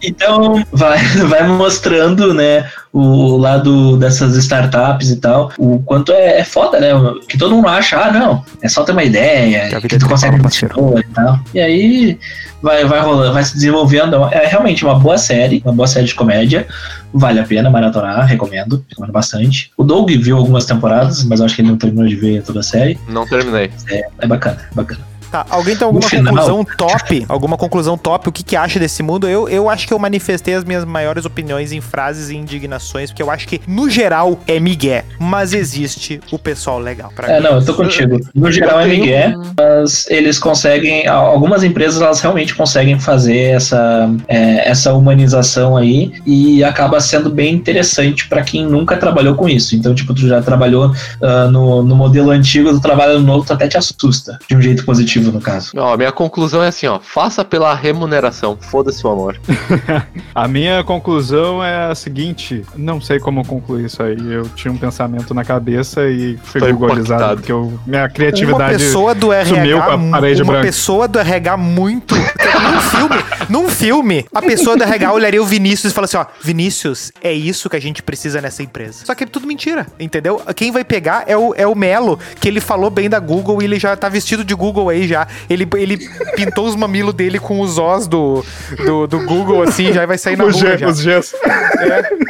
Então, vai, *laughs* vai mostrando, né, o lado dessas startups e tal, o quanto é, é foda, né? Que todo mundo acha, ah, não, é só ter uma ideia, Que a vida que é tu consegue tripla, parceiro. e tal. E aí vai, vai rolando, vai se desenvolvendo. É realmente uma boa série, uma boa série de comédia. Vale a pena maratonar, recomendo, recomendo bastante. O Doug viu algumas temporadas, mas eu acho que ele não terminou de ver toda a série. Não terminei. É, é bacana, é bacana. Tá, alguém tem alguma conclusão top? Alguma conclusão top? O que, que acha desse mundo? Eu, eu acho que eu manifestei as minhas maiores opiniões em frases e indignações, porque eu acho que, no geral, é migué. Mas existe o pessoal legal. Pra É, mim. não, eu tô contigo. No geral é Miguel, mas eles conseguem, algumas empresas elas realmente conseguem fazer essa, é, essa humanização aí e acaba sendo bem interessante pra quem nunca trabalhou com isso. Então, tipo, tu já trabalhou ah, no, no modelo antigo, tu trabalha no novo, tu até te assusta, de um jeito positivo no caso. Ó, minha conclusão é assim, ó. Faça pela remuneração. Foda-se o amor. *laughs* A minha conclusão é a seguinte: não sei como concluir isso aí. Eu tinha um pensamento na cabeça e fui Tô googolizado, porque eu, minha Uma criatividade. pessoa do sumiu RH, com a parede uma branca. pessoa do RH muito. *laughs* num filme, num filme, a pessoa do RH olharia o Vinícius e falaria assim: ó, Vinícius, é isso que a gente precisa nessa empresa. Só que é tudo mentira, entendeu? Quem vai pegar é o, é o Melo, que ele falou bem da Google e ele já tá vestido de Google aí já. Ele, ele pintou os mamilos dele com os Os do, do, do Google, assim, já vai sair *laughs* na Os, rua os Gs. É.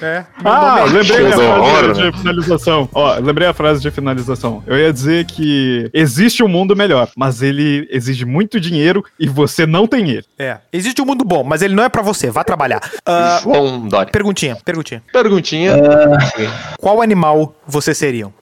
Meu Ah, é lembrei a frase de finalização. Ó, lembrei a frase de finalização. Eu ia dizer que existe um mundo melhor, mas ele exige muito dinheiro e você não tem ele. É. Existe um mundo bom, mas ele não é pra você. Vá trabalhar. Ah, João Dória. perguntinha, perguntinha. Perguntinha. Qual animal vocês seriam?